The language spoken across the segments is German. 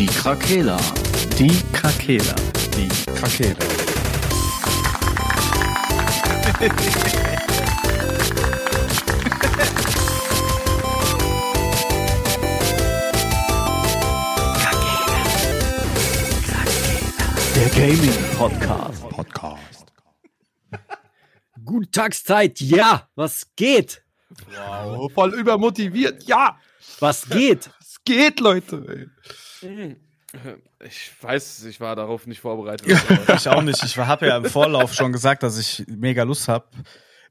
Die Krakela. Die Krakela. Die Krakela. Der Gaming Podcast. Podcast. Gute Tagszeit, ja, was geht? Wow, voll übermotiviert. Ja, Was geht? es geht, Leute. ey. Ich weiß, ich war darauf nicht vorbereitet. Ich auch nicht. Ich habe ja im Vorlauf schon gesagt, dass ich mega Lust habe,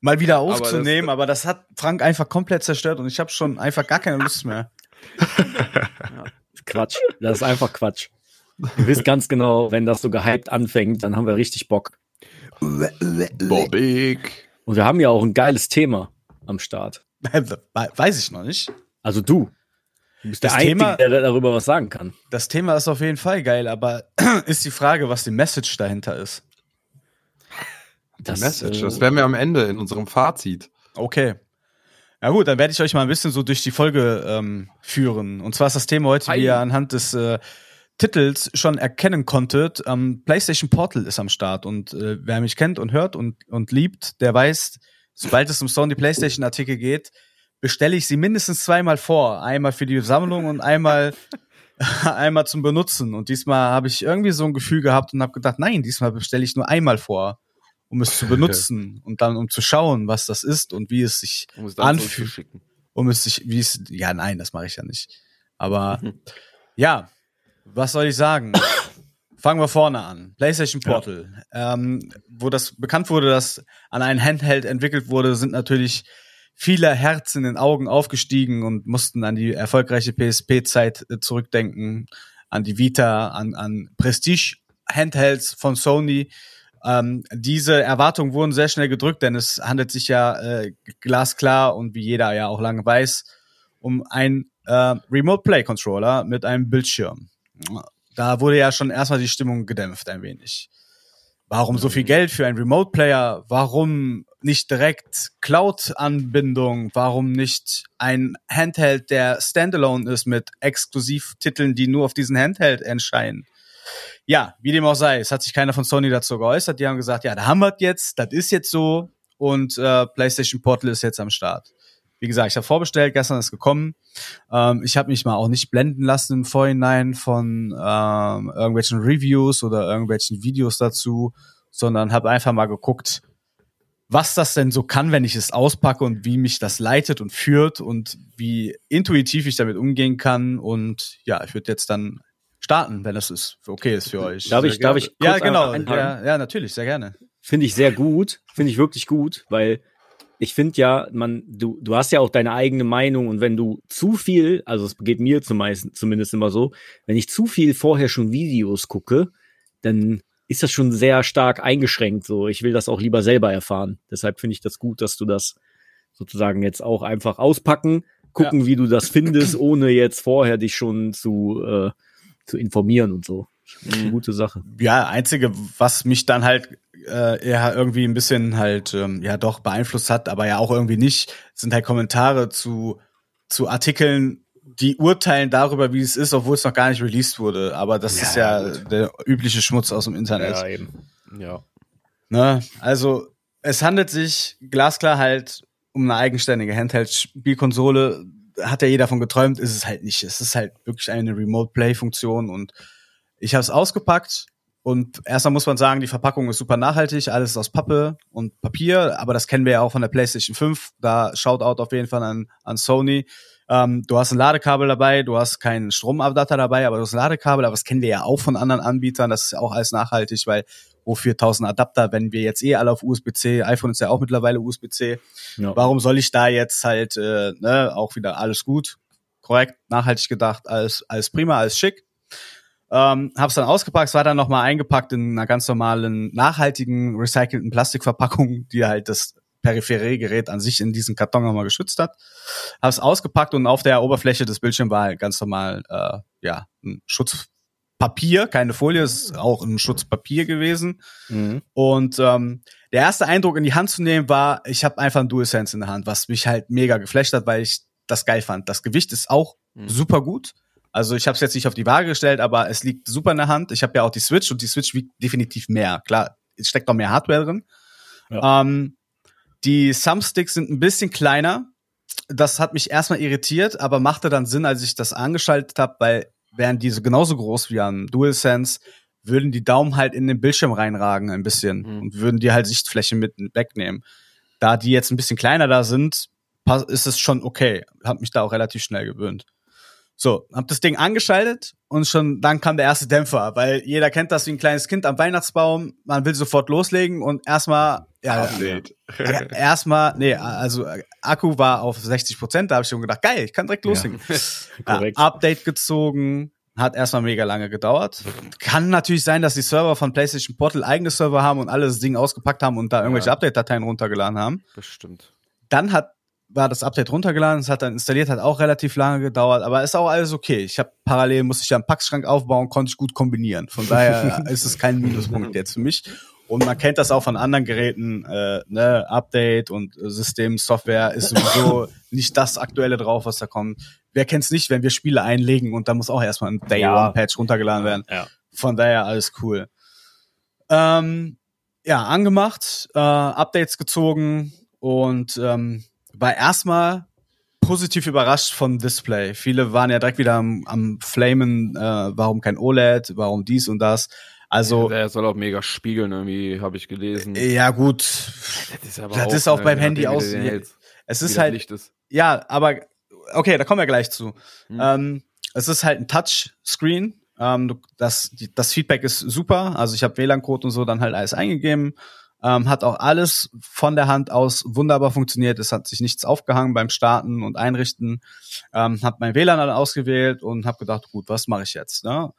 mal wieder das- aufzunehmen, aber das, hat Frank einfach komplett zerstört und ich habe schon einfach gar keine Lust mehr. Quatsch. Das ist einfach Quatsch. Ihr wisst ganz genau, wenn das so gehypt anfängt, dann haben wir richtig Bock. Bobbig. Und wir haben ja auch ein geiles Thema am Start. Weiß ich noch nicht. Also du. Du bist Das der Einzige, Thema- der darüber was sagen kann. Das Thema ist auf jeden Fall geil, aber ist die Frage, was die Message dahinter ist. Das, Message, äh, das werden wir am Ende in unserem Fazit. Okay. Na gut, dann werde ich euch mal ein bisschen so durch die Folge ähm, führen. Und zwar ist das Thema heute, wie Hi. ihr anhand des äh, Titels schon erkennen konntet, ähm, PlayStation Portal ist am Start. Und äh, wer mich kennt und hört und, und liebt, der weiß, sobald es um Sony PlayStation Artikel geht, bestelle ich sie mindestens zweimal vor. Einmal für die Sammlung und einmal, einmal zum Benutzen. Und diesmal habe ich irgendwie so ein Gefühl gehabt und habe gedacht, nein, diesmal bestelle ich nur einmal vor, um es zu benutzen und dann um zu schauen, was das ist und wie es sich Um es dann Anfühl- zurückzuschicken. um es sich, wie es, ja, nein, das mache ich ja nicht. Aber ja, was soll ich sagen? Fangen wir vorne an. PlayStation Portal. Ähm, wo das bekannt wurde, dass an ein Handheld entwickelt wurde, sind natürlich viele Herzen in den Augen aufgestiegen und mussten an die erfolgreiche PSP-Zeit äh, zurückdenken, an die Vita, an, an Prestige-Handhelds von Sony. Ähm, diese Erwartungen wurden sehr schnell gedrückt, denn es handelt sich ja äh, glasklar und wie jeder ja auch lange weiß, um ein äh, Remote Play Controller mit einem Bildschirm. Da wurde ja schon erstmal die Stimmung gedämpft ein wenig. Warum so viel Geld für einen Remote Player? Warum nicht direkt Cloud-Anbindung? Warum nicht ein Handheld, der standalone ist mit Exklusivtiteln, die nur auf diesen Handheld erscheinen? Ja, wie dem auch sei, es hat sich keiner von Sony dazu geäußert. Die haben gesagt, ja, da haben wir jetzt, das ist jetzt so und äh, PlayStation Portal ist jetzt am Start. Wie gesagt, ich habe vorbestellt, gestern ist gekommen. Ähm, ich habe mich mal auch nicht blenden lassen im Vorhinein von ähm, irgendwelchen Reviews oder irgendwelchen Videos dazu, sondern habe einfach mal geguckt, was das denn so kann, wenn ich es auspacke und wie mich das leitet und führt und wie intuitiv ich damit umgehen kann. Und ja, ich würde jetzt dann starten, wenn das ist okay ist für euch. Darf ich, darf ich ja, genau. Ja, ja, natürlich, sehr gerne. Finde ich sehr gut. Finde ich wirklich gut, weil ich finde ja, man, du, du hast ja auch deine eigene Meinung und wenn du zu viel, also es geht mir zumeist, zumindest immer so, wenn ich zu viel vorher schon Videos gucke, dann ist das schon sehr stark eingeschränkt. So, ich will das auch lieber selber erfahren. Deshalb finde ich das gut, dass du das sozusagen jetzt auch einfach auspacken, gucken, wie du das findest, ohne jetzt vorher dich schon zu, äh, zu informieren und so. Eine gute Sache. Ja, einzige, was mich dann halt äh, eher irgendwie ein bisschen halt ähm, ja doch beeinflusst hat, aber ja auch irgendwie nicht, sind halt Kommentare zu zu Artikeln, die urteilen darüber, wie es ist, obwohl es noch gar nicht released wurde. Aber das ist ja der übliche Schmutz aus dem Internet. eben. Ja. Ne? Also es handelt sich glasklar halt um eine eigenständige Handheld-Spielkonsole. Hat ja jeder davon geträumt, ist es halt nicht. Es ist halt wirklich eine Remote-Play-Funktion und ich habe es ausgepackt und erstmal muss man sagen, die Verpackung ist super nachhaltig, alles aus Pappe und Papier, aber das kennen wir ja auch von der PlayStation 5. Da Shoutout auf jeden Fall an, an Sony. Ähm, du hast ein Ladekabel dabei, du hast keinen Stromadapter dabei, aber du hast ein Ladekabel, aber das kennen wir ja auch von anderen Anbietern, das ist ja auch alles nachhaltig, weil wofür 1000 Adapter, wenn wir jetzt eh alle auf USB-C, iPhone ist ja auch mittlerweile USB-C, Ja. warum soll ich da jetzt halt, äh, ne, auch wieder alles gut, korrekt, nachhaltig gedacht, alles, alles prima, alles schick. Ähm, hab's dann ausgepackt, es war dann nochmal eingepackt in einer ganz normalen, nachhaltigen, recycelten Plastikverpackung, die halt das Peripheriegerät an sich in diesem Karton nochmal geschützt hat. Hab's ausgepackt und auf der Oberfläche des Bildschirms war halt ganz normal, äh, ja, ein Schutzpapier, keine Folie, es ist auch ein Schutzpapier gewesen. Mhm. Und ähm, der erste Eindruck in die Hand zu nehmen war, ich habe einfach ein DualSense in der Hand, was mich halt mega geflasht hat, weil ich das geil fand. Das Gewicht ist auch Mhm. super gut. Also ich habe es jetzt nicht auf die Waage gestellt, aber es liegt super in der Hand. Ich habe ja auch die Switch und die Switch wiegt definitiv mehr. Klar, es steckt noch mehr Hardware drin. Ähm, die Thumbsticks sind ein bisschen kleiner. Das hat mich erstmal irritiert, aber machte dann Sinn, als ich das angeschaltet habe, weil wären diese genauso groß wie an DualSense, würden die Daumen halt in den Bildschirm reinragen ein bisschen Mhm. und würden die halt Sichtfläche mit wegnehmen. Da die jetzt ein bisschen kleiner da sind, ist es schon okay. Hab mich da auch relativ schnell gewöhnt. So, hab das Ding angeschaltet und schon dann kam der erste Dämpfer, weil jeder kennt das wie ein kleines Kind am Weihnachtsbaum. Man will sofort loslegen und erstmal, ja, Update. ja, erstmal, nee, also äh, Akku war auf 60 Prozent, da habe ich schon gedacht, geil, ich kann direkt loslegen. Ja, Korrekt. Update gezogen, hat erstmal mega lange gedauert. Kann natürlich sein, dass die Server von PlayStation Portal eigene Server haben und alle das Ding ausgepackt haben und da irgendwelche Ja. Update-Dateien runtergeladen haben. Bestimmt. Dann hat war das Update runtergeladen, es hat dann installiert, hat auch relativ lange gedauert, aber ist auch alles okay. Ich habe parallel musste ich ja einen Packschrank aufbauen, konnte ich gut kombinieren. Von daher ist es kein Minuspunkt jetzt für mich. Und man kennt das auch von anderen Geräten, äh, ne, Update und System, Software ist sowieso nicht das Aktuelle drauf, was da kommt. Wer kennt's nicht, wenn wir Spiele einlegen und da muss auch erstmal ein Day. One Patch runtergeladen werden. Ja. Von daher alles cool. Ähm, ja, angemacht, äh, Updates gezogen und ähm, war erstmal positiv überrascht vom Display. Viele waren ja direkt wieder am, am Flamen, äh, warum kein OLED, warum dies und das. Also, Der soll auch mega spiegeln, irgendwie, habe ich gelesen. ja gut, Das ist, aber das ist auch ne, beim Handy aus- es ist halt, ist. ja, aber okay, da kommen wir gleich zu. Hm. Ähm, es ist halt ein Touchscreen. Ähm, das, das Feedback ist super. Also ich habe WLAN-Code und so dann halt alles eingegeben. Ähm, hat auch alles von der Hand aus wunderbar funktioniert. Es hat sich nichts aufgehangen beim Starten und Einrichten. Ähm, hab mein WLAN dann ausgewählt und habe gedacht, gut, was mache ich jetzt? Ne?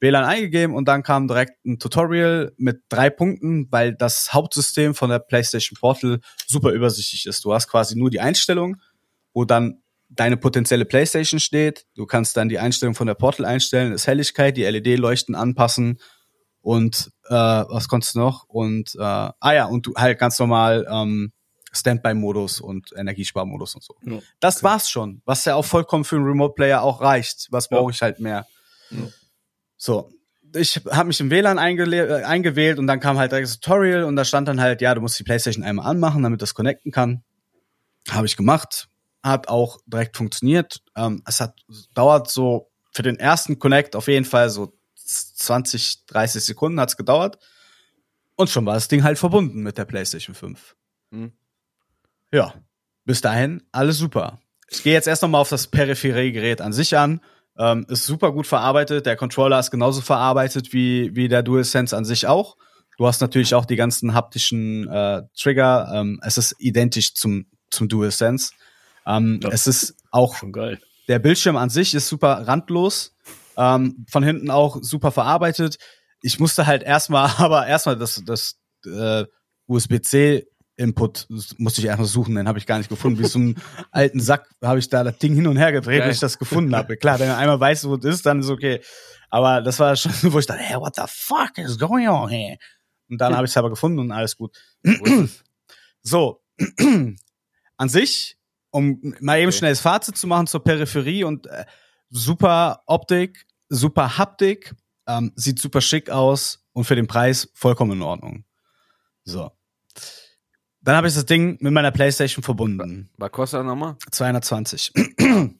WLAN eingegeben und dann kam direkt ein Tutorial mit drei Punkten, weil das Hauptsystem von der PlayStation Portal super übersichtlich ist. Du hast quasi nur die Einstellung, wo dann deine potenzielle PlayStation steht. Du kannst dann die Einstellung von der Portal einstellen, das Helligkeit, die LED-Leuchten anpassen und äh, was konntest du noch? Und äh, ah ja, und du halt ganz normal ähm, Standby-Modus und Energiesparmodus und so. Ja. Das war's schon, was ja auch vollkommen für einen Remote-Player auch reicht. Was brauche ich halt mehr? Ja. So, ich habe mich im WLAN äh, eingewählt und dann kam halt das Tutorial und da stand dann halt, ja, du musst die PlayStation einmal anmachen, damit das connecten kann. Habe ich gemacht, hat auch direkt funktioniert. Ähm, es hat dauert so für den ersten Connect auf jeden Fall so 20, 30 Sekunden hat's gedauert. Und schon war das Ding halt verbunden mit der PlayStation 5. Hm. Ja, bis dahin alles super. Ich gehe jetzt erst noch mal auf das Peripheriegerät an sich an. Ähm, ist super gut verarbeitet. Der Controller ist genauso verarbeitet wie, wie der DualSense an sich auch. Du hast natürlich auch die ganzen haptischen äh, Trigger. Ähm, es ist identisch zum, zum DualSense. Ähm, Ja. Es ist auch Schon geil. der Bildschirm an sich ist super randlos. Ähm, von hinten auch super verarbeitet. Ich musste halt erstmal, aber erstmal das, das äh, USB-C Input musste ich erstmal suchen, den habe ich gar nicht gefunden. Wie so einen alten Sack habe ich da das Ding hin und her gedreht, Geil. bis ich das gefunden habe. Klar, wenn du einmal weißt, wo es ist, dann ist okay. Aber das war schon, wo ich dachte, hey, what the fuck is going on here? Und dann habe ich es aber gefunden und alles gut. So, an sich, um mal eben Okay. schnell das Fazit zu machen zur Peripherie und äh, super Optik, super Haptik, ähm, sieht super schick aus und für den Preis vollkommen in Ordnung. So. Dann habe ich das Ding mit meiner Playstation verbunden. Was kostet er nochmal? 220.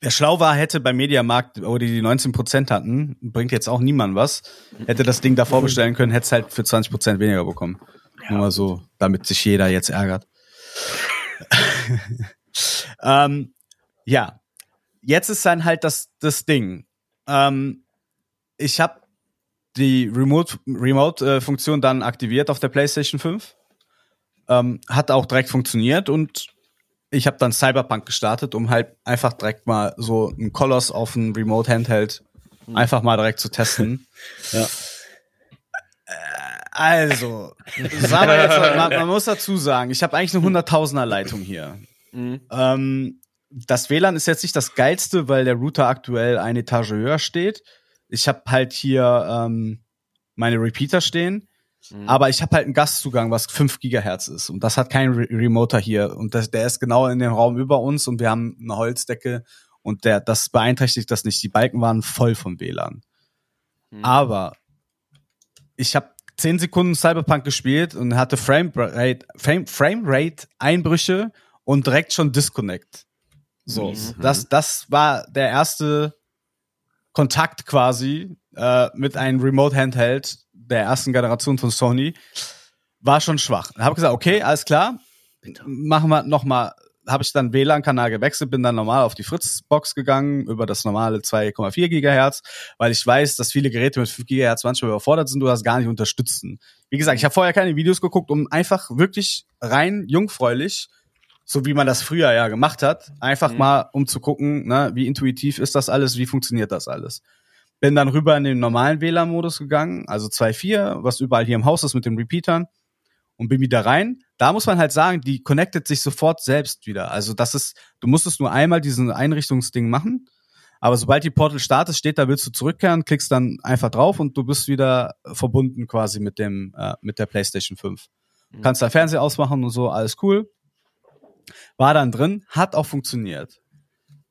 Wer schlau war, hätte beim Mediamarkt, wo die die 19% hatten, bringt jetzt auch niemand was, hätte das Ding davor bestellen können, hätte es halt für 20% weniger bekommen. Nur mal so, damit sich jeder jetzt ärgert. ähm, ja, jetzt ist dann halt das, das Ding. Ähm, ich habe die Remote-Funktion Remote, äh, Funktion dann aktiviert auf der PlayStation 5. Ähm, hat auch direkt funktioniert und ich habe dann Cyberpunk gestartet, um halt einfach direkt mal so einen Koloss auf ein Remote Handheld einfach mal direkt zu testen. Ja. Äh, Also, sagen wir jetzt, man, man muss dazu sagen, ich habe eigentlich eine hunderttausender Leitung hier. Mhm. Ähm, das WLAN ist jetzt nicht das geilste, weil der Router aktuell eine Etage höher steht. Ich habe halt hier ähm, meine Repeater stehen, Mhm. aber ich habe halt einen Gastzugang, was 5 Gigahertz ist. Und das hat kein Re Remoter hier. Und das, der ist genau in dem Raum über uns und wir haben eine Holzdecke und der, das beeinträchtigt das nicht. Die Balken waren voll vom WLAN. Hm. Aber ich habe zehn Sekunden Cyberpunk gespielt und hatte Frame Rate, Frame, Frame Rate Einbrüche und direkt schon Disconnect. So, Mhm. das, das war der erste Kontakt quasi äh, mit einem Remote Handheld der ersten Generation von Sony. War schon schwach. Habe gesagt, okay, alles klar, machen wir noch mal. Habe ich dann WLAN-Kanal gewechselt, bin dann normal auf die Fritz-Box gegangen über das normale 2,4 Gigahertz, weil ich weiß, dass viele Geräte mit 5 Gigahertz manchmal überfordert sind oder das gar nicht unterstützen. Wie gesagt, ich habe vorher keine Videos geguckt, um einfach wirklich rein jungfräulich, so wie man das früher ja gemacht hat, einfach Mhm. mal um zu gucken, ne, wie intuitiv ist das alles, wie funktioniert das alles. Bin dann rüber in den normalen WLAN-Modus gegangen, also 2.4, was überall hier im Haus ist mit den Repeatern und bin wieder rein. Da muss man halt sagen, die connectet sich sofort selbst wieder. Also das ist, du musstest nur einmal diesen Einrichtungsding machen, aber sobald die Portal startet, steht da, willst du zurückkehren, klickst dann einfach drauf und du bist wieder verbunden quasi mit dem, äh, mit der PlayStation 5. Mhm. Kannst da Fernseher ausmachen und so, alles cool. War dann drin, hat auch funktioniert.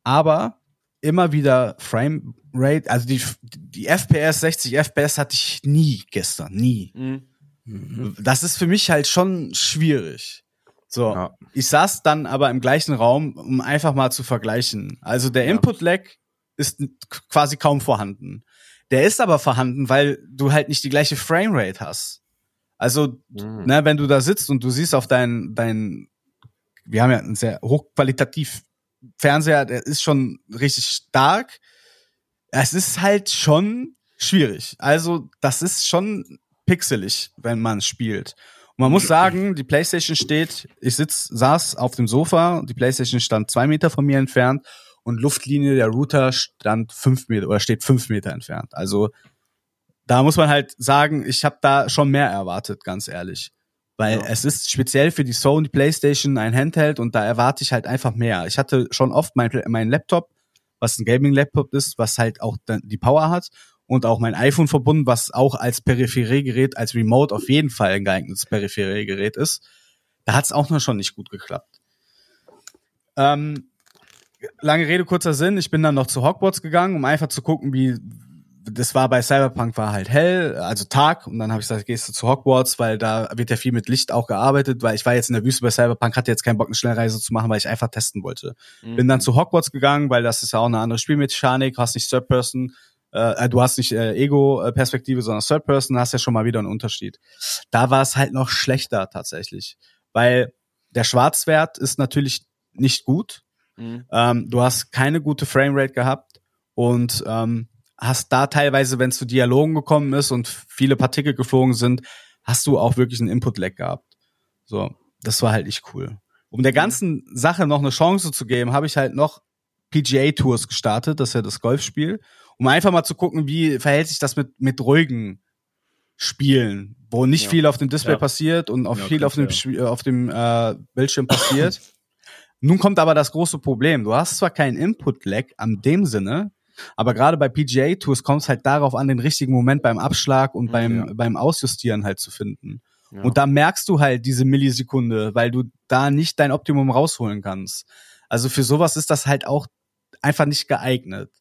Aber immer wieder Frame Rate, also die, die FPS, 60 FPS hatte ich nie gestern, nie. Mhm. Das ist für mich halt schon schwierig. So, Ja. ich saß dann aber im gleichen Raum, um einfach mal zu vergleichen. Also der Ja. Input-Lag ist quasi kaum vorhanden. Der ist aber vorhanden, weil du halt nicht die gleiche Framerate hast. Also, Mhm. ne, wenn du da sitzt und du siehst auf dein, dein, wir haben ja einen sehr hochqualitativ Fernseher, der ist schon richtig stark. Es ist halt schon schwierig. Also, das ist schon pixelig, wenn man spielt. Und man muss sagen, die PlayStation steht, ich sitz, saß auf dem Sofa, die PlayStation stand zwei Meter von mir entfernt und Luftlinie der Router stand fünf Meter oder steht fünf Meter entfernt. Also da muss man halt sagen, ich habe da schon mehr erwartet, ganz ehrlich. Weil Ja. es ist speziell für die Sony PlayStation ein Handheld und da erwarte ich halt einfach mehr. Ich hatte schon oft mein, mein Laptop, was ein Gaming-Laptop ist, was halt auch die Power hat und auch mein iPhone verbunden, was auch als Peripheriegerät, als Remote auf jeden Fall ein geeignetes Peripheriegerät ist. Da hat es auch noch schon nicht gut geklappt. Ähm, lange Rede, kurzer Sinn. Ich bin dann noch zu Hogwarts gegangen, um einfach zu gucken, wie das war bei Cyberpunk war halt hell, also Tag und dann habe ich gesagt, gehst du zu Hogwarts, weil da wird ja viel mit Licht auch gearbeitet, weil ich war jetzt in der Wüste bei Cyberpunk, hatte jetzt keinen Bock eine Schnellreise zu machen, weil ich einfach testen wollte. Mhm. Bin dann zu Hogwarts gegangen, weil das ist ja auch eine andere Spielmechanik, hast nicht Third Person, äh, du hast nicht äh, Ego-Perspektive, sondern Third Person, hast ja schon mal wieder einen Unterschied. Da war es halt noch schlechter tatsächlich, weil der Schwarzwert ist natürlich nicht gut, Mhm. ähm, du hast keine gute Framerate gehabt und ähm, hast da teilweise, wenn es zu Dialogen gekommen ist und viele Partikel geflogen sind, hast du auch wirklich einen Input-Lag gehabt. So, das war halt nicht cool. Um der ganzen Sache noch eine Chance zu geben, habe ich halt noch PGA-Tours gestartet, das ist ja das Golfspiel, um einfach mal zu gucken, wie verhält sich das mit, mit ruhigen Spielen, wo nicht Ja. viel auf dem Display Ja. passiert und auch Ja, viel auf dem. Spiel- auf dem äh, Bildschirm passiert. Nun kommt aber das große Problem. Du hast zwar keinen Input-Lag an dem Sinne, aber gerade bei PGA-Tours kommt es halt darauf an, den richtigen Moment beim Abschlag und Mhm, beim, ja. beim Ausjustieren halt zu finden. Ja. Und da merkst du halt diese Millisekunde, weil du da nicht dein Optimum rausholen kannst. Also für sowas ist das halt auch einfach nicht geeignet.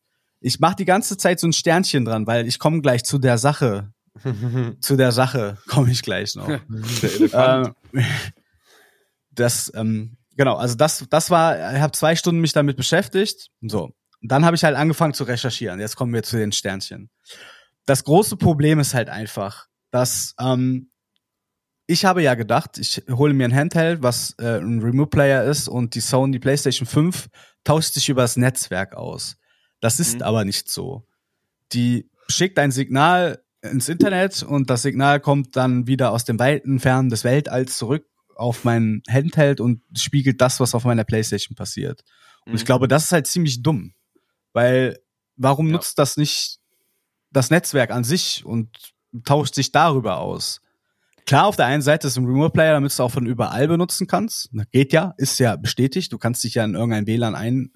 Ich mache die ganze Zeit so ein Sternchen dran, weil ich komme gleich zu der Sache. Zu der Sache komme ich gleich noch. Ähm, das, ähm, genau, also das, das war, ich habe zwei Stunden mich damit beschäftigt. So. Und dann habe ich halt angefangen zu recherchieren. Jetzt kommen wir zu den Sternchen. Das große Problem ist halt einfach, dass ähm, ich habe ja gedacht, ich hole mir ein Handheld, was äh, ein Remote Player ist und die Sony PlayStation 5 tauscht sich über das Netzwerk aus. Das ist Mhm. aber nicht so. Die schickt ein Signal ins Internet und das Signal kommt dann wieder aus dem weiten Fernen des Weltalls zurück auf mein Handheld und spiegelt das, was auf meiner Playstation passiert. Und ich Mhm. glaube, das ist halt ziemlich dumm. Weil warum Ja. nutzt das nicht das Netzwerk an sich und tauscht sich darüber aus? Klar, auf der einen Seite ist ein Remote Player, damit du es auch von überall benutzen kannst. Na, Geht ja, ist ja bestätigt. Du kannst dich ja in irgendein WLAN ein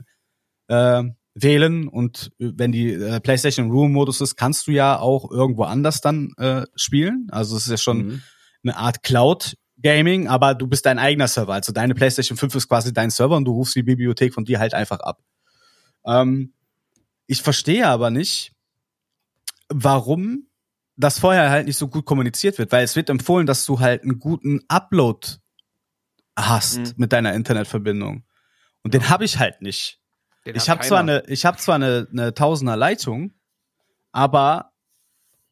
äh, wählen und wenn die äh, PlayStation im Room-Modus ist, kannst du ja auch irgendwo anders dann äh, spielen. Also es ist ja schon Mhm. eine Art Cloud Gaming, aber du bist dein eigener Server. Also deine PlayStation 5 ist quasi dein Server und du rufst die Bibliothek von dir halt einfach ab. Ähm, ich verstehe aber nicht, warum das vorher halt nicht so gut kommuniziert wird, weil es wird empfohlen, dass du halt einen guten Upload hast Mhm. mit deiner Internetverbindung. Und den habe ich halt nicht. Den Ich habe zwar eine, ich habe zwar eine, eine Tausender Leitung, aber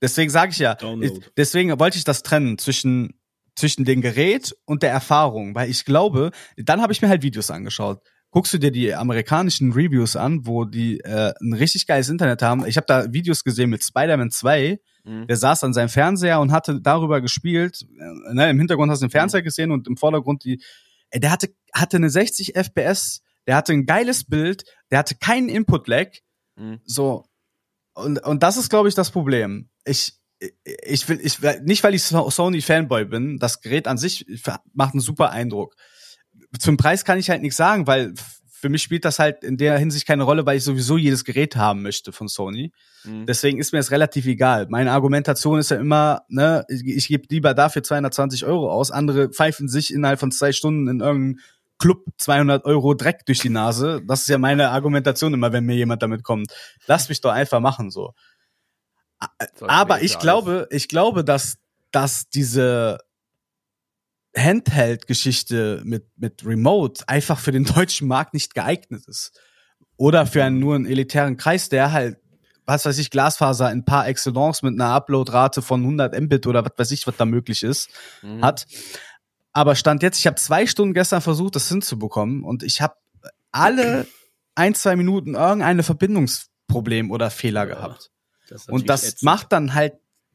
deswegen sage ich ja, ich, deswegen wollte ich das trennen zwischen zwischen dem Gerät und der Erfahrung, weil ich glaube, dann habe ich mir halt Videos angeschaut. Guckst du dir die amerikanischen Reviews an, wo die äh, ein richtig geiles Internet haben. Ich habe da Videos gesehen mit Spider-Man 2, Mhm. der saß an seinem Fernseher und hatte darüber gespielt. Äh, ne, Im Hintergrund hast du den Fernseher gesehen und im Vordergrund die. Ey, der hatte, hatte eine 60 FPS, der hatte ein geiles Bild, der hatte keinen Input-Lag. Mhm. So. Und, und das ist, glaube ich, das Problem. Ich, ich will, ich nicht weil ich So- Sony-Fanboy bin, das Gerät an sich macht einen super Eindruck. Zum Preis kann ich halt nichts sagen, weil für mich spielt das halt in der Hinsicht keine Rolle, weil ich sowieso jedes Gerät haben möchte von Sony. Mhm. Deswegen ist mir das relativ egal. Meine Argumentation ist ja immer, ne, ich, ich gebe lieber dafür 220 Euro aus. Andere pfeifen sich innerhalb von zwei Stunden in irgendeinem Club 200 Euro Dreck durch die Nase. Das ist ja meine Argumentation immer, wenn mir jemand damit kommt. Lass mich doch einfach machen, so. Aber ich glaube, ich glaube, dass, dass diese Handheld-Geschichte mit, mit Remote einfach für den deutschen Markt nicht geeignet ist. Oder für einen nur einen elitären Kreis, der halt, was weiß ich, Glasfaser in par excellence mit einer Uploadrate von 100 Mbit oder was weiß ich, was da möglich ist, Mhm. hat. Aber stand jetzt, ich habe zwei Stunden gestern versucht, das hinzubekommen und ich habe alle ein, zwei Minuten irgendeine Verbindungsproblem oder Fehler Ja, gehabt. Das Und das ätzend. macht dann halt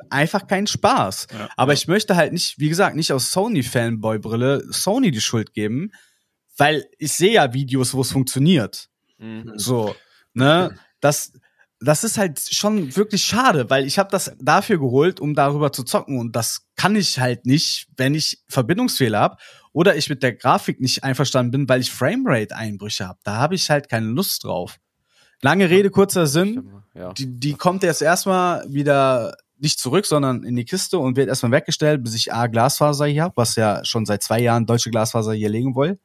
einfach keinen Spaß. Ja, Aber ja. ich möchte halt nicht, wie gesagt, nicht aus Sony-Fanboy-Brille Sony die Schuld geben, weil ich sehe ja Videos, wo es funktioniert. Mhm. So, ne? Das, das ist halt schon wirklich schade, weil ich habe das dafür geholt, um darüber zu zocken und das kann ich halt nicht, wenn ich Verbindungsfehler habe oder ich mit der Grafik nicht einverstanden bin, weil ich Framerate-Einbrüche habe. Da habe ich halt keine Lust drauf. Lange Rede, kurzer Sinn die, die kommt jetzt erstmal wieder nicht zurück, sondern in die Kiste und wird erstmal weggestellt, bis ich A Glasfaser hier hab, was ja schon seit zwei Jahren deutsche Glasfaser hier legen will.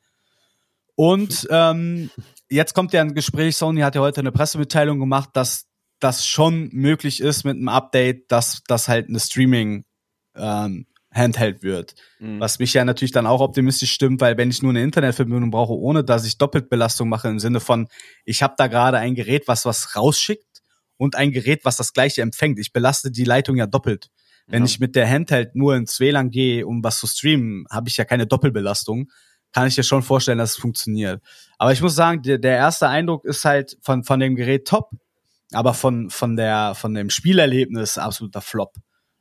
Und ähm, jetzt kommt ja ein Gespräch, Sony hat ja heute eine Pressemitteilung gemacht, dass das schon möglich ist mit einem Update, dass das halt eine Streaming ähm, Handheld wird. Mhm. Was mich ja natürlich dann auch optimistisch stimmt, weil wenn ich nur eine Internetverbindung brauche, ohne dass ich Doppeltbelastung mache im Sinne von, ich habe da gerade ein Gerät, was was rausschickt und ein Gerät, was das gleiche empfängt. Ich belaste die Leitung ja doppelt. Wenn Ja. ich mit der Handheld nur ins WLAN gehe, um was zu streamen, habe ich ja keine Doppelbelastung. Kann ich dir schon vorstellen, dass es funktioniert. Aber ich muss sagen, der, der erste Eindruck ist halt von, von dem Gerät top, aber von, von der, von dem Spielerlebnis absoluter Flop.